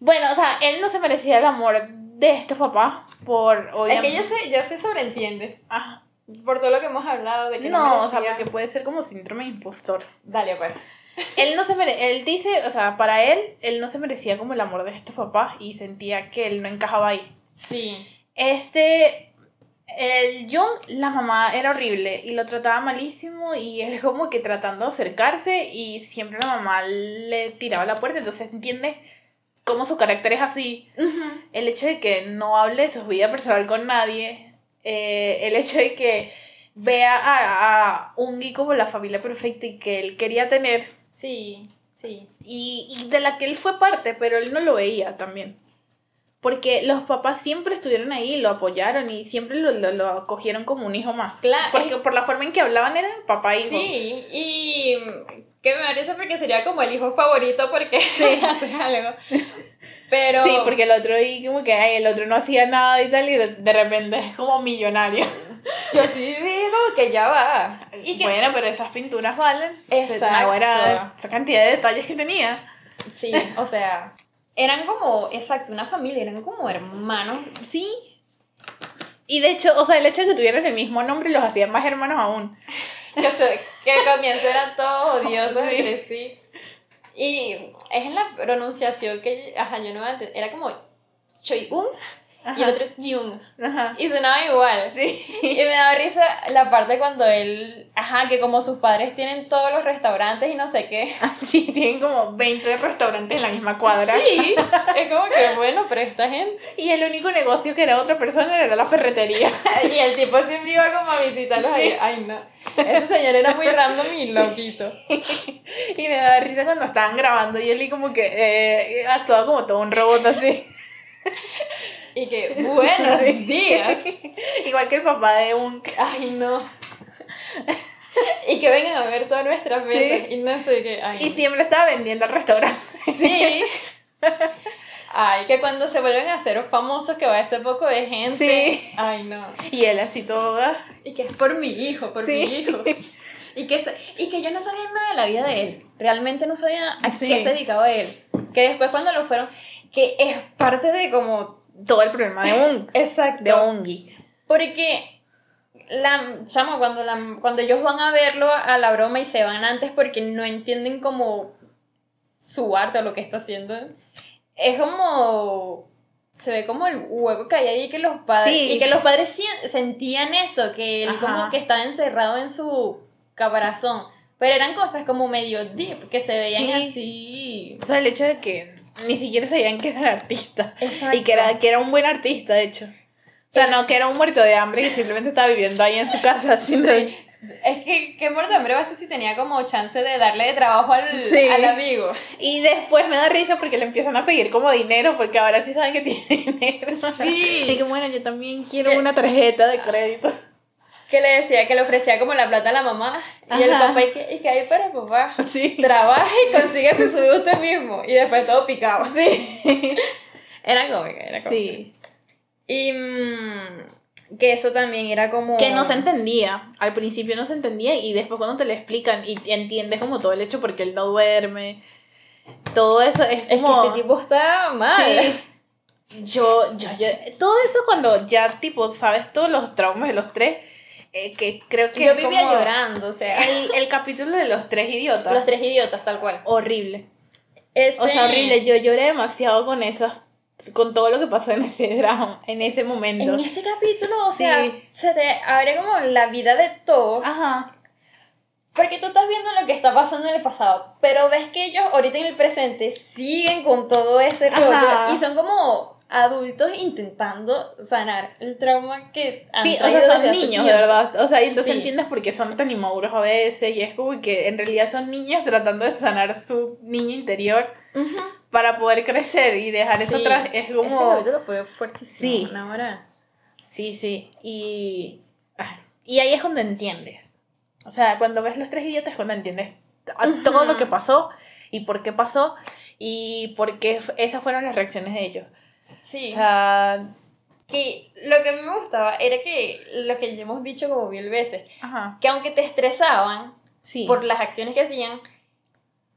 bueno, o sea, él no se merecía el amor de estos papás por, Es obviamente... que ya se, ya se sobreentiende. Ajá. Por todo lo que hemos hablado de que no, No, o sea, porque puede ser como síndrome de impostor. Dale, pues. Él no se mere él dice, o sea, para él, él no se merecía como el amor de estos papás y sentía que él no encajaba ahí. Sí. Este, el Jung, la mamá era horrible y lo trataba malísimo y él como que tratando de acercarse y siempre la mamá le tiraba la puerta, entonces entiende cómo su carácter es así. El hecho de que no hable de su vida personal con nadie, eh, el hecho de que vea a, a Ungi como la familia perfecta y que él quería tener Sí, sí. y, y de la que él fue parte, pero él no lo veía también. Porque los papás siempre estuvieron ahí, lo apoyaron y siempre lo, lo, lo acogieron como un hijo más. Claro, Porque por la forma en que hablaban eran papá e hijo. Sí, y que me parece porque sería como el hijo favorito porque hace algo. Pero Sí, porque el otro y como que ay, el otro no hacía nada y tal y de, repente es como millonario. yo sí como que ya va. Y que, Bueno, pero esas pinturas valen. Exacto. Esa cantidad de detalles que tenía. sí, o sea, eran como, exacto, una familia, eran como hermanos. Sí. Y de hecho, o sea, el hecho de que tuvieran el mismo nombre los hacía más hermanos aún. Que, se- que al comienzo eran todos odiosos Sí. entre sí. Y es en la pronunciación que, ajá, yo no antes, era como Choi-un y el otro Jung. Ajá. Y sonaba igual. Sí. Y me daba risa la parte cuando él, ajá, que como sus padres tienen todos los restaurantes y no sé qué. Sí, tienen como 20 restaurantes en la misma cuadra. Sí, es como que bueno, pero esta gente. Y el único negocio que era otra persona era la ferretería. Y el tipo siempre iba como a visitarlos Sí. ahí. Ay, no. Ese señor era muy random y loquito. Y me daba risa cuando estaban grabando y él y como que eh, actuaba como todo un robot así. Y que, buenos Sí. días. Igual que el papá de un... Ay, no. Y que vengan a ver todas nuestras Sí. mesas y no sé qué. Ay, Y no. siempre estaba vendiendo al restaurante. Sí. Ay, que cuando se vuelven a hacer famosos que va a ese poco de gente. Sí. Ay, no. Y él así todo... ah, Y que es por mi hijo, por Sí. mi hijo. Y que, y que yo no sabía nada de la vida de él. Realmente no sabía a Sí. qué se dedicaba él. Que después cuando lo fueron, que es parte de como... Todo el problema de un... Exacto. De Ungi. Porque la chamo, cuando, la, cuando ellos van a verlo a la broma y se van antes porque no entienden como su arte o lo que está haciendo, es como se ve como el hueco que hay ahí que los padres Sí. y que los padres sentían eso, que él Ajá. como que estaba encerrado en su caparazón. Pero eran cosas como medio deep, que se veían Sí. así. O sea, el hecho de que ni siquiera sabían que era artista. Exacto. Y que era, que era un buen artista, de hecho. O sea, Es- no que era un muerto de hambre que simplemente estaba viviendo ahí en su casa haciendo... Es que qué muerto de hambre va a ser si tenía como chance de darle de trabajo al, Sí. al amigo. Y después me da risa porque le empiezan a pedir como dinero porque ahora sí saben que tiene dinero. Sí. Y que bueno, yo también quiero una tarjeta de crédito. Que le decía que le ofrecía como la plata a la mamá y el Ajá. papá y que, y que ahí para papá Sí. trabaja y consíguese su usted mismo y después todo picaba Sí. era cómica era cómica Sí. y mm, que eso también era como Que no se entendía. Al principio no se entendía y después cuando te lo explican y entiendes como todo el hecho porque él no duerme. Todo eso es es como... que ese tipo está mal Sí. Yo, yo, yo, todo eso cuando ya, tipo, sabes todos los traumas de los tres, eh, que creo que Yo vivía como llorando, o sea, El, el capítulo de los tres idiotas. los tres idiotas, tal cual. Horrible. Ese- O sea, horrible. Yo lloré demasiado con esas, con todo lo que pasó en ese drama, en ese momento. En ese capítulo, o Sí. sea, se te abre como la vida de todos. Ajá. Porque tú estás viendo lo que está pasando en el pasado, pero ves que ellos ahorita en el presente siguen con todo ese rollo y son como adultos intentando sanar el trauma que han Sí, o sea, son niños, de verdad. O sea, y entonces Sí. entiendes por qué son tan inmaduros a veces. Y es como que en realidad son niños tratando de sanar su niño interior Ujú. para poder crecer y dejar eso Sí. atrás. Es Ese como. capítulo fue fuertísimo. Sí. Sí, sí. Y. Y ahí es cuando entiendes. O sea, cuando ves los tres idiotas es cuando entiendes a Ujú. todo lo que pasó y por qué pasó y por qué esas fueron las reacciones de ellos. Sí. O sea. y lo que a mí me gustaba era que lo que ya hemos dicho como mil veces, Ajá. que aunque te estresaban Sí. por las acciones que hacían,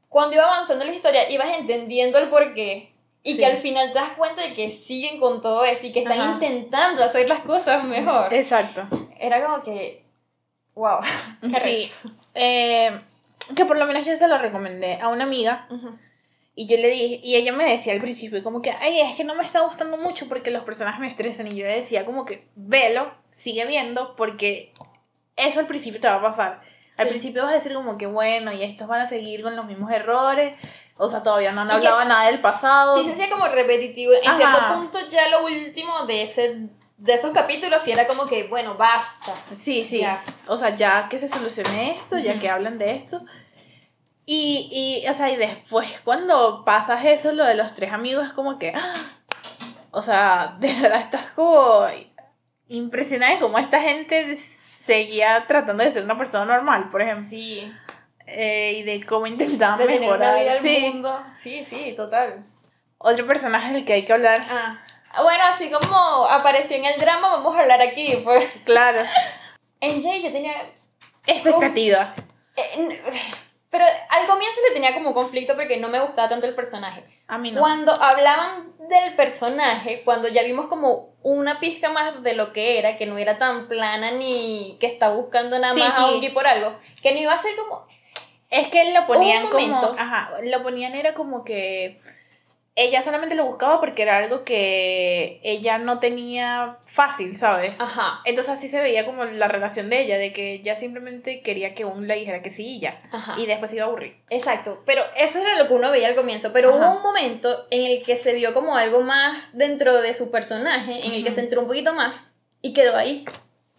cuando iba avanzando la historia ibas entendiendo el porqué y Sí. que al final te das cuenta de que siguen con todo eso y que están Ajá. intentando hacer las cosas mejor. Exacto. Era como que, wow, qué Sí. Eh, que por lo menos yo se lo recomendé a una amiga Ujú. Y yo le dije, y ella me decía al principio como que, ay, es que no me está gustando mucho porque los personajes me estresan y yo le decía como que, velo, sigue viendo porque eso al principio te va a pasar. Al Sí. principio vas a decir como que, bueno, y estos van a seguir con los mismos errores, o sea, todavía no han hablado se- nada del pasado. Sí, se hacía como repetitivo. En Ajá. cierto punto ya lo último de ese de esos capítulos sí era como que, bueno, basta. Sí, sí. Ya. O sea, ya que se solucione esto, ya que hablan de esto. Y, y, o sea, y después cuando pasas eso, lo de los tres amigos, es como que, ¡ah! o sea, de verdad estás como impresionada de cómo esta gente seguía tratando de ser una persona normal, por ejemplo. Sí. Eh, y de cómo intentaban De una mejorar. al sí. mundo. Sí, sí, total. Otro personaje del que hay que hablar, Ah. Bueno, así como apareció en el drama, vamos a hablar aquí, pues. claro, En Jay yo tenía... expectativa. eh, Pero al comienzo le tenía como conflicto porque no me gustaba tanto el personaje. A mí no. Cuando hablaban del personaje, cuando ya vimos como una pizca más de lo que era, que no era tan plana ni que está buscando nada Sí, más sí. a Ungi por algo, que no iba a ser como... Es que lo ponían un como. Ajá, lo ponían era como que. Ella solamente lo buscaba porque era algo que ella no tenía fácil, ¿sabes? Ajá, Entonces así se veía como la relación de ella, de que ella simplemente quería que un le dijera que sí y ya. ajá. Y después se iba a aburrir. Exacto, pero eso era lo que uno veía al comienzo, pero Ajá. hubo un momento en el que se vio como algo más dentro de su personaje, en el que se entró un poquito más y quedó ahí.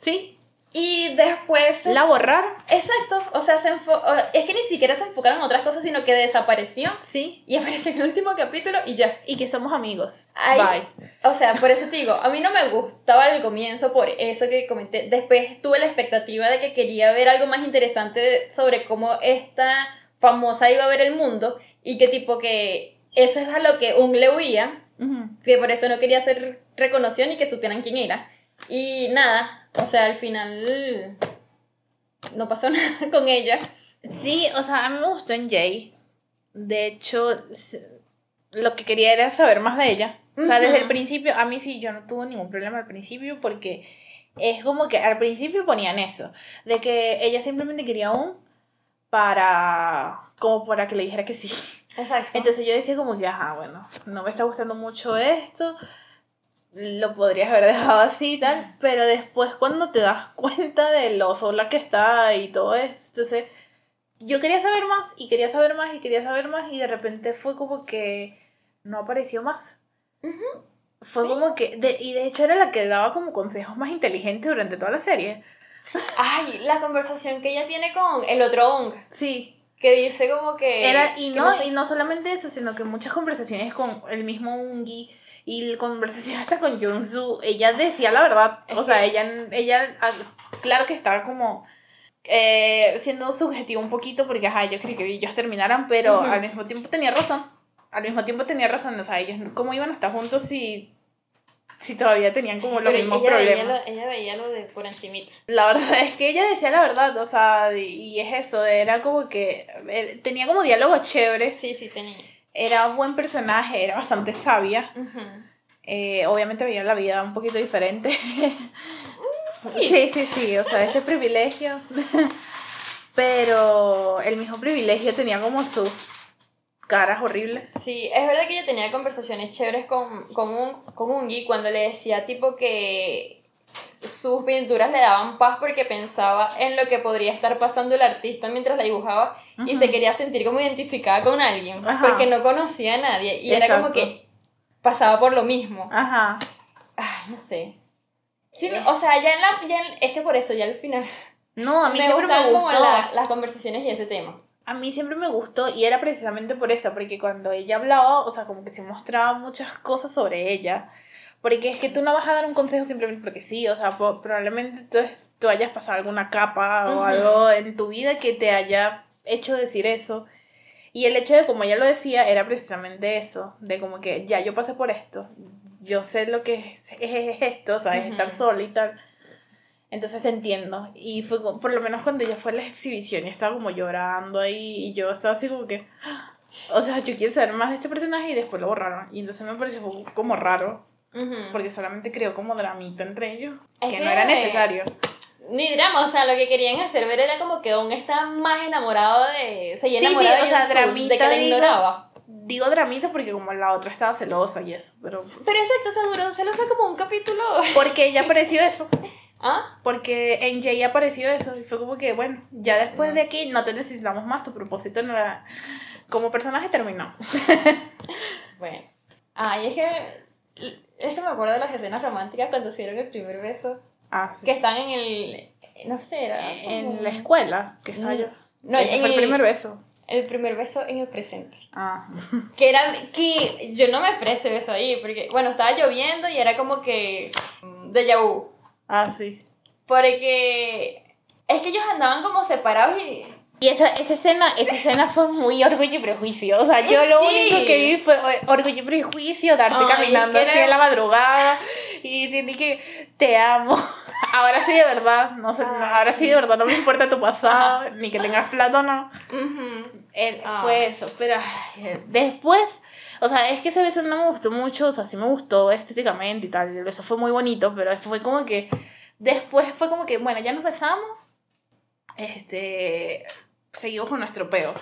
Sí. Y después... La borraron. Exacto, o sea, se es que ni siquiera se enfocaron en otras cosas, sino que desapareció Sí. y apareció en el último capítulo y ya. Y que somos amigos. Ay. Bye. O sea, por eso te digo, a mí no me gustaba al comienzo por eso que comenté. Después tuve la expectativa de que quería ver algo más interesante sobre cómo esta famosa iba a ver el mundo y que tipo que eso es a lo que un le huía, que por eso no quería ser reconocido ni que supieran quién era. Y nada, o sea, al final no pasó nada con ella. Sí, o sea, a mí me gustó en Jay. De hecho, lo que quería era saber más de ella. O sea, desde el principio, a mí sí, yo no tuve ningún problema al principio porque es como que al principio ponían eso, de que ella simplemente quería un para, como para que le dijera que sí. Exacto. Entonces yo decía como que, ajá, bueno, no me está gustando mucho esto, lo podrías haber dejado así y tal, pero después cuando te das cuenta de lo sola que está y todo esto, entonces yo quería saber más y quería saber más y quería saber más y de repente fue como que no apareció más. Ujú. Fue Sí. como que, de- y de hecho era la que daba como consejos más inteligentes durante toda la serie. Ay, la conversación que ella tiene con el otro Ong, Sí, que dice como que... Era, y que no, sé- y no solamente eso, sino que muchas conversaciones con el mismo Ungi y la conversación hasta con Junsu, ella decía la verdad. O sea, que- ella, ella, ah, claro que estaba como eh, siendo subjetivo un poquito porque, ajá, yo quería que ellos terminaran, pero Ujú. al mismo tiempo tenía razón. Al mismo tiempo tenía razón, o sea, ellos cómo iban a estar juntos si, si todavía tenían como los pero mismos ella veía, problemas. lo, ella veía lo de por encimita. La verdad es que ella decía la verdad, o sea, y, y es eso, era como que eh, tenía como diálogos chéveres, Sí, sí, tenía. Era un buen personaje, era bastante sabia, eh, obviamente veía la vida un poquito diferente, Sí, sí, sí, o sea, ese privilegio. Pero el mismo privilegio tenía como sus caras horribles. Sí, es verdad que yo tenía conversaciones chéveres con, con, un, con Ungi cuando le decía tipo que sus pinturas le daban paz porque pensaba en lo que podría estar pasando el artista mientras la dibujaba y se quería sentir como identificada con alguien porque no conocía a nadie y era como que pasaba por lo mismo. Ajá. Ay, no sé. Sí, o sea, ya en la. Ya es que por eso, ya al final. No, a mí siempre me gustó. las conversaciones y ese tema. A mí siempre me gustó y era precisamente por eso, porque cuando ella hablaba, o sea, como que se mostraba muchas cosas sobre ella. Porque es que tú no vas a dar un consejo simplemente porque sí, o sea, probablemente tú, tú hayas pasado alguna capa o algo en tu vida que te haya hecho decir eso. Y el hecho de, como ella lo decía, era precisamente eso, de como que ya yo pasé por esto, yo sé lo que es, esto, ¿sabes? Estar sola y tal. Entonces te entiendo. Y fue por lo menos cuando ella fue a la exhibición y estaba como llorando ahí y yo estaba así como que... O sea, yo quiero saber más de este personaje y después lo borraron. Y entonces me pareció como raro. Porque solamente creó como dramita entre ellos. que, no era necesario. Ni drama, o sea, lo que querían hacer ver era como que aún está más enamorado de. Se sí, enamorado sí, o sea, dramita, de que le ignoraba digo dramita porque como la otra estaba celosa y eso, pero... Pero exacto, se duró celosa como un capítulo. Porque ella apareció eso. ¿Ah? Porque en Jay apareció eso y fue como que, bueno, ya después de aquí no te necesitamos más, tu propósito como personaje terminó. bueno. Ay, es que... Es que me acuerdo de las escenas románticas cuando hicieron el primer beso. Ah, sí. Que están en el... No sé, era... En la escuela, que estaba yo. No, ese fue el primer beso el primer beso en el presente. Ah. Que era que yo no me expresé beso ahí, porque, bueno, estaba lloviendo y era como que de vu. Ah, sí. Porque es que ellos andaban como separados y... Y esa, esa, escena, esa escena fue muy orgullo y prejuicio. O sea, yo lo único que vi fue orgullo y prejuicio, darse caminando así en la madrugada y diciendo que te amo. Ahora sí de verdad, no sé, ahora sí. de verdad no me importa tu pasado, ni que tengas plata o no. Ah. Fue eso, pero después, o sea, es que ese beso no me gustó mucho, o sea, sí me gustó estéticamente y tal, el beso fue muy bonito, pero fue como que, después fue como que, bueno, ya nos besamos, este, seguimos con nuestro peo.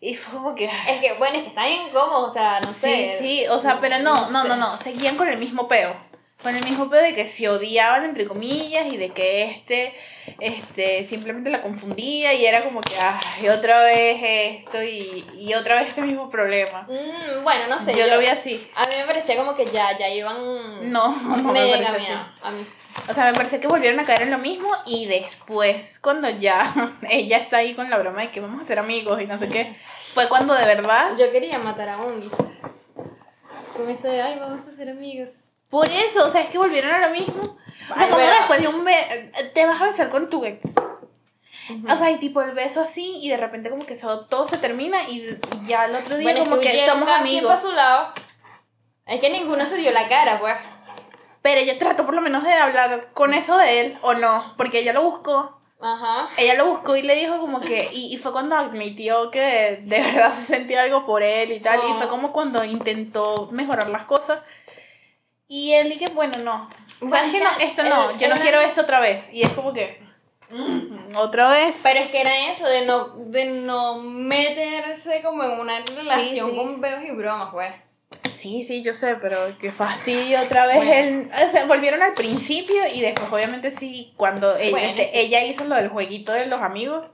Y fue como que... Es que, bueno, es que está incómodo, o sea, no sé. Sí, sí, o sea, pero no, no, no, no, seguían con el mismo peo con el mismo pedo de que se odiaban entre comillas y de que este este simplemente la confundía y era como que ay otra vez esto y, y otra vez este mismo problema mm, bueno no sé yo, lo vi así a mí me parecía como que ya ya iban no no me parecía así. A mí. o sea me parecía que volvieron a caer en lo mismo y después cuando ya ella está ahí con la broma de que vamos a ser amigos y no sé qué fue cuando de verdad yo quería matar a Ungi como ese ay vamos a ser amigos por eso, o sea, es que volvieron a lo mismo. O sea, como después de un mes, te vas a besar con tu ex. O sea, y tipo el beso así y de repente como que todo, se termina y, ya el otro día como que, somos amigos. a su lado. Es que ninguno se dio la cara, pues. Pero ella trató por lo menos de hablar con eso de él, o no, porque ella lo buscó. Ajá. Ella lo buscó y le dijo como que, y, y fue cuando admitió que de verdad se sentía algo por él y tal, y fue como cuando intentó mejorar las cosas. Y él dije, bueno, no. ¿Sabes que no? Esto no, yo no quiero esto otra vez. Y es como que. Mm, otra vez. Pero es que era eso, de no, de no meterse como en una relación con beos y bromas, pues. Sí, sí, yo sé, pero qué fastidio otra vez. El, o sea, volvieron al principio y después, obviamente, sí, cuando ella, este, ella hizo lo del jueguito de los amigos.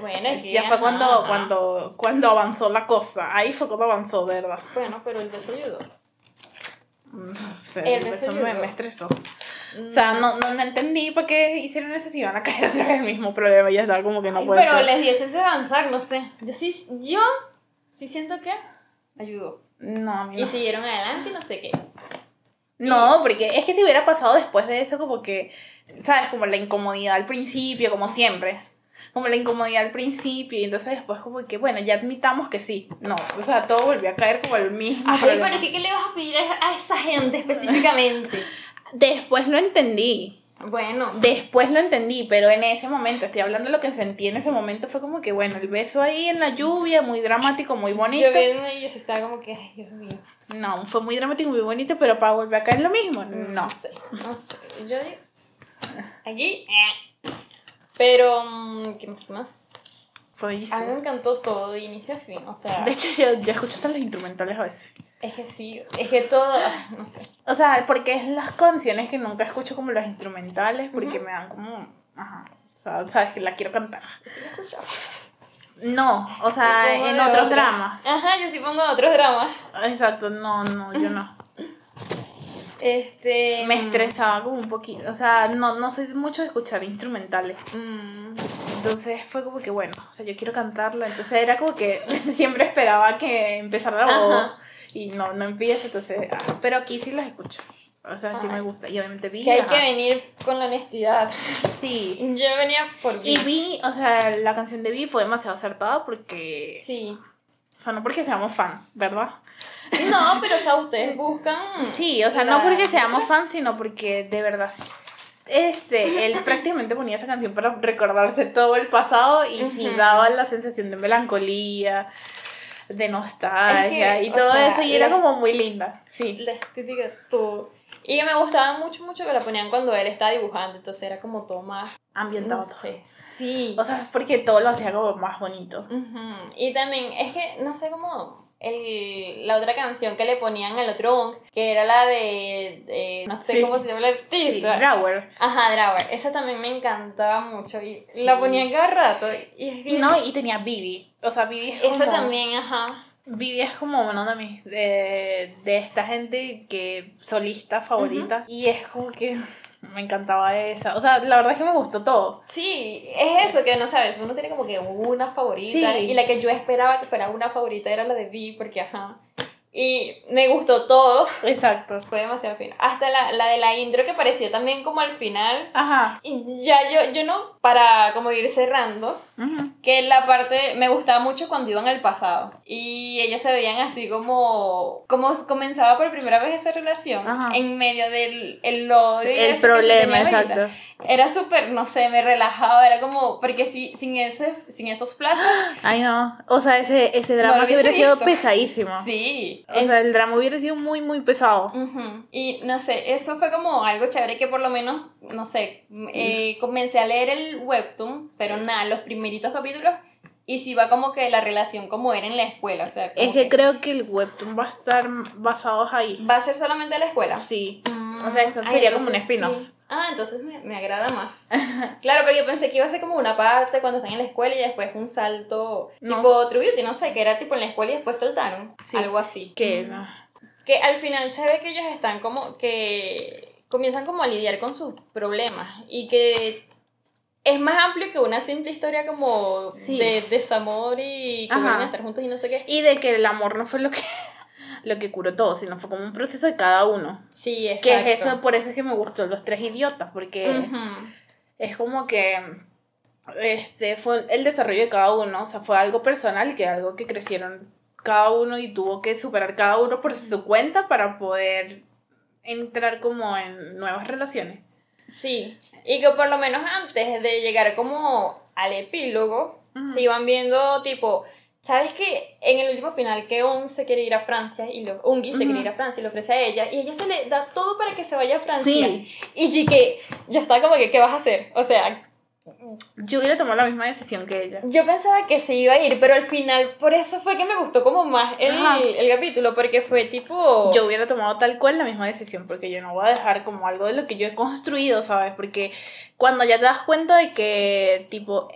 Bueno, es ya fue cuando, cuando, cuando avanzó la cosa. Ahí fue cuando avanzó, ¿verdad? Bueno, pero el beso ayudó. No sé, eso me, me, estresó. O sea, no, no, entendí por qué hicieron eso si iban a caer otra vez el mismo problema. Ya estaba como que no puede Pero les dio chance de avanzar, no sé. Yo sí, yo sí siento que ayudó. No, a mí no. Y siguieron adelante y no sé qué. No, porque es que si hubiera pasado después de eso, como que, ¿sabes? Como la incomodidad al principio, como siempre como la incomodidad al principio y entonces después como que, bueno, ya admitamos que sí. No, o sea, todo volvió a caer como el mismo. Ay, pero ¿qué, ¿qué le vas a pedir a esa gente específicamente? después lo entendí. Bueno. Después lo entendí, pero en ese momento, estoy hablando de lo que sentí en ese momento, fue como que, bueno, el beso ahí en la lluvia, muy dramático, muy bonito. Yo vi y yo estaba como que, ay, Dios mío. No, fue muy dramático, muy bonito, pero para volver a caer lo mismo, no. No sé, no sé. Yo aquí. eh. Pero, mm, ¿qué más? más? A mí me encantó todo, de inicio a fin. O sea, De hecho, yo escucho hasta los instrumentales a veces. es que sí, es que todo, no sé. O sea, porque es las canciones que nunca escucho como los instrumentales, porque me dan como. Ajá. O sea, sabes que la quiero cantar. Sí, escuchado. No, o sea, Sí, en otros dramas. Ajá, yo sí pongo otros dramas. Exacto, no, no, yo no. Este. Me estresaba como un poquito. O sea, no, no soy mucho de escuchar instrumentales. mm, Entonces fue como que bueno, o sea, yo quiero cantarla. Entonces era como que siempre esperaba que empezara la voz Ajá. y no, no empieza. Entonces, ah, pero aquí sí las escucho. O sea, sí me gusta. Y obviamente vi. que hay ajá. que venir con la honestidad. Sí. Yo venía por Y Vi. vi, o sea, la canción de Vi fue demasiado acertada porque. Sí. O sea, no porque seamos fan, ¿verdad? No, pero o sea, ustedes buscan. Sí, o sea, la no porque seamos fans, sino porque de verdad. Este, él prácticamente ponía esa canción para recordarse todo el pasado y sí daba la sensación de melancolía, de nostalgia Es que, y todo sea, eso y era como muy linda. Sí. La estética, todo. Y me gustaba mucho, mucho que la ponían cuando él estaba dibujando. Entonces era como todo más. Ambientado. No sé. Sí. O sea, porque todo lo hacía como más bonito. Ujú. Y también, es que, no sé cómo, el, la otra canción que le ponían al otro Ong, que era la de, de- no sé Sí. cómo se llama el Sí, artista. Drawer. Ajá, Drawer. Esa también me encantaba mucho y Sí. la ponían cada rato. Y es que no, y tenía Vivi. O sea, Vivi es como... esa también, ajá. Vivi es como uno de mis de, de esta gente que solista favorita y es como que me encantaba esa o sea la verdad es que me gustó todo Sí, es eso que no sabes, uno tiene como que una favorita Sí. y la que yo esperaba que fuera una favorita era la de Vi porque ajá. Y me gustó todo, exacto fue demasiado fino. Hasta la, la de la intro que parecía también como al final. ajá Y ya yo, yo no, para como ir cerrando, ujú. que la parte me gustaba mucho cuando iban al pasado. Y ellas se veían así como como comenzaba por primera vez esa relación Ajá. en medio del el odio el se problema ahorita. exacto. Era súper no sé me relajaba era como porque si sin ese sin esos flashes ay no. O sea ese ese drama sí hubiera sido pesadísimo. Sí. O sea el drama hubiera sido muy muy pesado. Ujú. Y no sé, eso fue como algo chévere que por lo menos, no sé, eh, comencé a leer el webtoon, pero nada, los primeritos capítulos, y sí va como que la relación como era en la escuela, o sea, es que creo que el webtoon va a estar basado ahí va a ser solamente en la escuela. sí Mm, O sea, esto ay, sería como un entonces spin-off. sí. Ah, entonces me, me agrada más. claro, pero yo pensé que iba a ser como una parte cuando están en la escuela y después un salto No tipo True Beauty, no sé, que era tipo en la escuela y después saltaron. Sí. Algo así. que Mm. no que al final se ve que ellos están como que comienzan como a lidiar con sus problemas y que es más amplio que una simple historia como Sí. de desamor y que Ajá. van a estar juntos y no sé qué. y de que el amor no fue lo que lo que curó todo sino fue como un proceso de cada uno Sí, Que exacto. es eso, por eso es que me gustó Los Tres Idiotas, porque es como que este fue el desarrollo de cada uno, o sea, fue algo personal, que algo que crecieron cada uno y tuvo que superar cada uno por su cuenta para poder entrar como en nuevas relaciones. Sí, y que por lo menos antes de llegar como al epílogo, se iban viendo tipo, ¿sabes qué? En el último final que Un se quiere ir a Francia y lo, Ungi se quiere ir a Francia y le ofrece a ella y ella se le da todo para que se vaya a Francia. Sí. Y G ya está como que, ¿qué vas a hacer? O sea, Yo hubiera tomado la misma decisión que ella. yo pensaba que se iba a ir, pero al final, por eso fue que me gustó como más el, el capítulo, porque fue tipo... Yo hubiera tomado tal cual la misma decisión, porque yo no voy a dejar como algo de lo que yo he construido, ¿sabes? Porque cuando ya te das cuenta de que, tipo,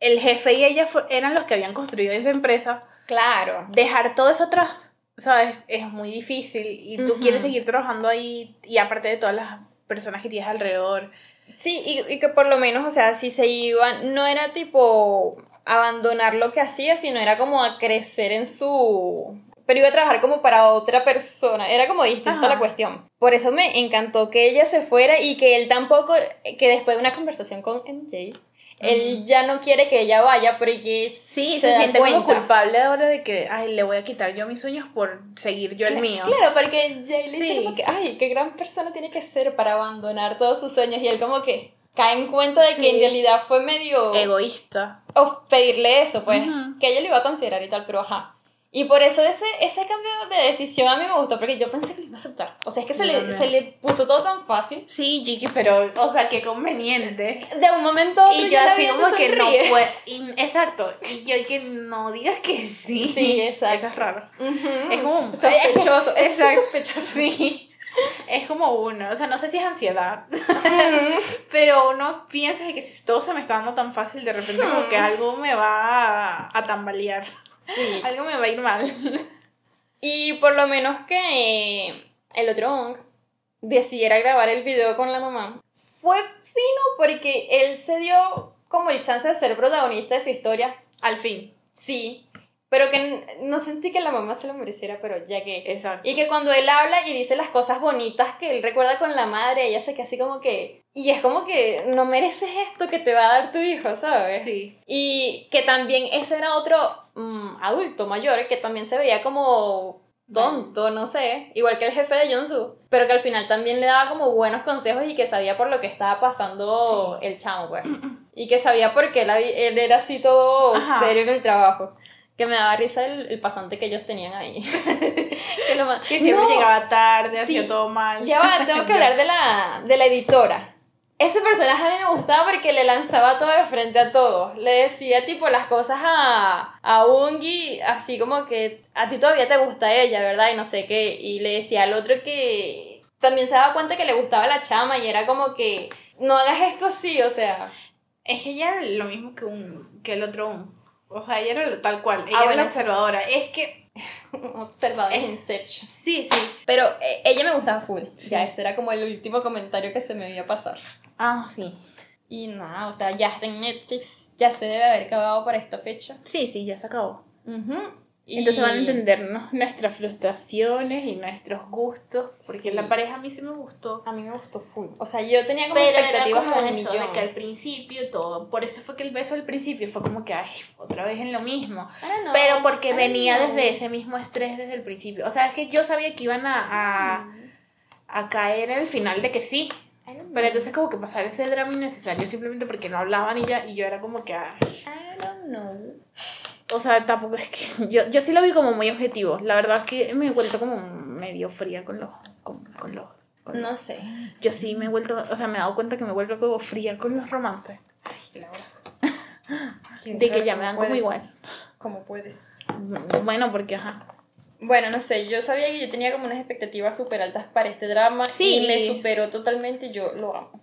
el jefe y ella fue- eran los que habían construido esa empresa, Claro. dejar todo eso atrás, ¿sabes? Es muy difícil y tú Ujú. quieres seguir trabajando ahí y aparte de todas las personas que tienes alrededor. Sí, y, y que por lo menos, o sea, si se iban, no era tipo abandonar lo que hacía, sino era como a crecer en su... Pero iba a trabajar como para otra persona, era como distinta Ajá. la cuestión. Por eso me encantó que ella se fuera y que él tampoco, que después de una conversación con MJ, él ya no quiere que ella vaya porque Sí, se, siente como cuenta. culpable ahora de que, ay, le voy a quitar yo mis sueños por seguir yo el mío. Claro, porque Jay le dice Sí. como que, ay, qué gran persona tiene que ser para abandonar todos sus sueños y él como que cae en cuenta de que en realidad fue medio... Egoísta. o pedirle eso, pues, que ella lo iba a considerar y tal, pero ajá. Y por eso ese, ese cambio de decisión a mí me gustó, porque yo pensé que lo iba a aceptar. O sea, es que se, Yo le, también. se le puso todo tan fácil. Sí, Jiki, pero, o sea, qué conveniente. De un momento a otro Y yo así como que no sonríe. puedo. Exacto. Y yo que no digas que sí. Sí, exacto. Eso es raro. Ujú. Es como. Sospechoso, es Exacto. sospechoso. Sí. Es como uno. O sea, no sé si es ansiedad. Ujú. Pero uno piensa de que si todo se me está dando tan fácil, de repente como que algo me va a, a tambalear. Sí. Algo me va a ir mal. Y por lo menos que el otro Ong decidiera grabar el video con la mamá, fue fino porque él se dio como el chance de ser protagonista de su historia. Al fin. Sí, pero que no sentí que la mamá se lo mereciera, pero ya que... Exacto. Y que cuando él habla y dice las cosas bonitas que él recuerda con la madre, ella se queda así como que... Y es como que no mereces esto que te va a dar tu hijo, ¿sabes? Sí. Y que también ese era otro mm, adulto mayor que también se veía como tonto, no sé, igual que el jefe de Jonsu, pero que al final también le daba como buenos consejos y que sabía por lo que estaba pasando el chamo, pues. Y que sabía por qué él, él era así todo Ajá. serio en el trabajo. Que me daba risa el, el pasante que ellos tenían ahí. que lo Que siempre No, llegaba tarde, hacía Sí. todo mal. ya va, tengo que hablar de la, de la editora. Ese personaje a mí me gustaba porque le lanzaba todo de frente a todos. Le decía tipo las cosas a, a Ungi, así como que a ti todavía te gusta ella, ¿verdad? Y no sé qué. Y le decía al otro que también se daba cuenta que le gustaba la chama y era como que no hagas esto así, o sea. Es que ella era lo mismo que un que el otro un. O sea, ella era tal cual. Ella Ah, era bueno, la observadora. Es que. Observador Es- en Inception. Sí, sí. Pero eh, ella me gustaba full. Ya, ese era como el último comentario que se me iba a pasar. Ah, sí. Y nada, o sea, ya está en Netflix, ya se debe haber acabado para esta fecha. Sí, sí, ya se acabó. Ujú. Y- Entonces van a entendernos nuestras frustraciones y nuestros gustos. Porque Sí. la pareja a mí sí me gustó. A mí me gustó full. O sea, yo tenía como Pero era expectativas como a un eso, de que al principio todo. Por eso fue que el beso al principio fue como que, ay, otra vez en lo mismo. Know, Pero porque don't venía desde ese mismo estrés desde el principio. O sea, es que yo sabía que iban a, a, a caer en el final de que sí. Know. Pero entonces como que pasar ese drama innecesario simplemente porque no hablaban y ya, y yo era como que, ay. I don't know. O sea, tampoco es que. Yo, yo sí lo vi como muy objetivo. La verdad es que me he vuelto como medio fría con los. Con, con los con- No sé. Yo sí me he vuelto. O sea, me he dado cuenta que me he vuelto como fría con los romances. De que ya me dan como igual. ¿Cómo puedes? Bueno, porque ajá. Bueno, no sé, yo sabía que yo tenía como unas expectativas súper altas para este drama Sí. y me superó totalmente, yo lo amo.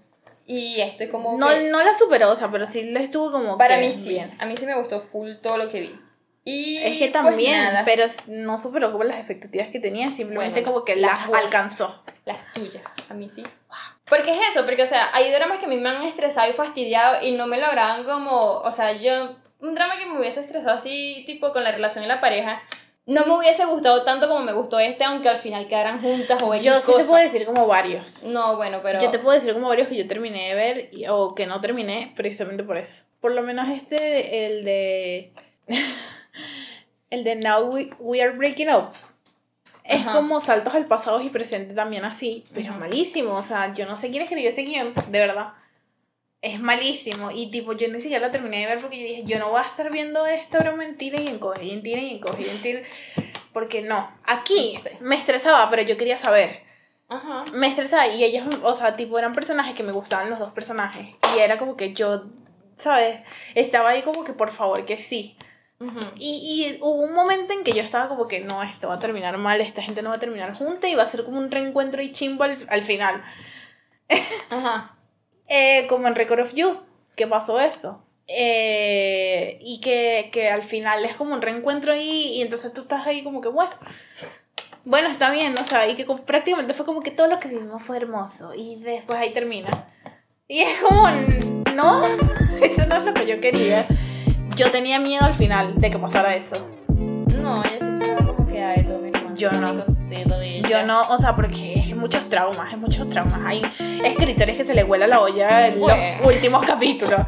Y este como No, que- no la superó, o sea, pero sí la estuvo como. para que mí sí, bien. a mí sí me gustó full todo lo que vi. Y Es que pues, también, nada, pero no superó como las expectativas que tenía, simplemente Bueno, como que las alcanzó. las tuyas, a mí sí. Porque es eso, porque o sea, hay dramas que a mí me han estresado y fastidiado y no me lograban como, o sea, yo, un drama que me hubiese estresado así, tipo con la relación de la pareja, no me hubiese gustado tanto como me gustó este, aunque al final quedaran juntas o X Yo sí te puedo decir como varios. No, bueno, pero... Yo te puedo decir como varios que yo terminé de ver y- o que no terminé precisamente por eso. Por lo menos este, el de. el de Now We, We Are Breaking Up. Es Ajá. como saltos al pasado y presente también así, pero malísimo. O sea, yo no sé quién escribió ese guion, de verdad. Es malísimo. Y tipo, yo ni siquiera la terminé de ver porque yo dije, yo no voy a estar viendo esto, pero mentira y encoge, y mentira y encoge, y mentira. Porque no. Aquí Sí. me estresaba, pero yo quería saber Ajá. me estresaba y ellos, o sea, tipo, eran personajes que me gustaban los dos personajes. Y era como que yo, ¿sabes? Estaba ahí como que por favor que sí. Ujú. Y, y hubo un momento en que yo estaba como que no, esto va a terminar mal, esta gente no va a terminar junta y va a ser como un reencuentro y chimbo al, al final. Ajá. Eh, como en Record of Youth, que pasó esto. Eh, y que, que al final es como un reencuentro ahí y entonces tú estás ahí como que bueno. Bueno, está bien, o sea, y que como- prácticamente fue como que todo lo que vivimos fue hermoso y después ahí termina. Y es como, no, eso no es lo que yo quería. Yo tenía miedo al final de que pasara eso. No, siempre era como que ay, todo mi romance, Yo no. mi cosito de ella. Yo no, o sea, porque es muchos traumas, es muchos traumas. Hay escritores que se les huela la olla en Bueno. los últimos capítulos.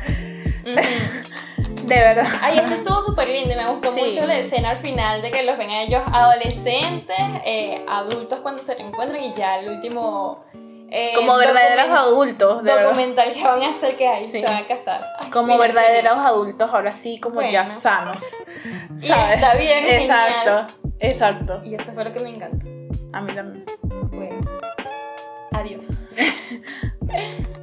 De verdad. Ay, este estuvo súper lindo y me gustó Sí. mucho la escena al final de que los ven a ellos adolescentes, eh, adultos cuando se reencuentran y ya el último eh, Como verdaderos adultos, de verdad. documental que van a hacer que hay, Sí. se van a casar. Ay, Como verdaderos adultos, ahora sí, como ya Bueno. sanos. Y está bien, Exacto, exacto. Y eso fue lo que me encantó. A mí también. Adiós.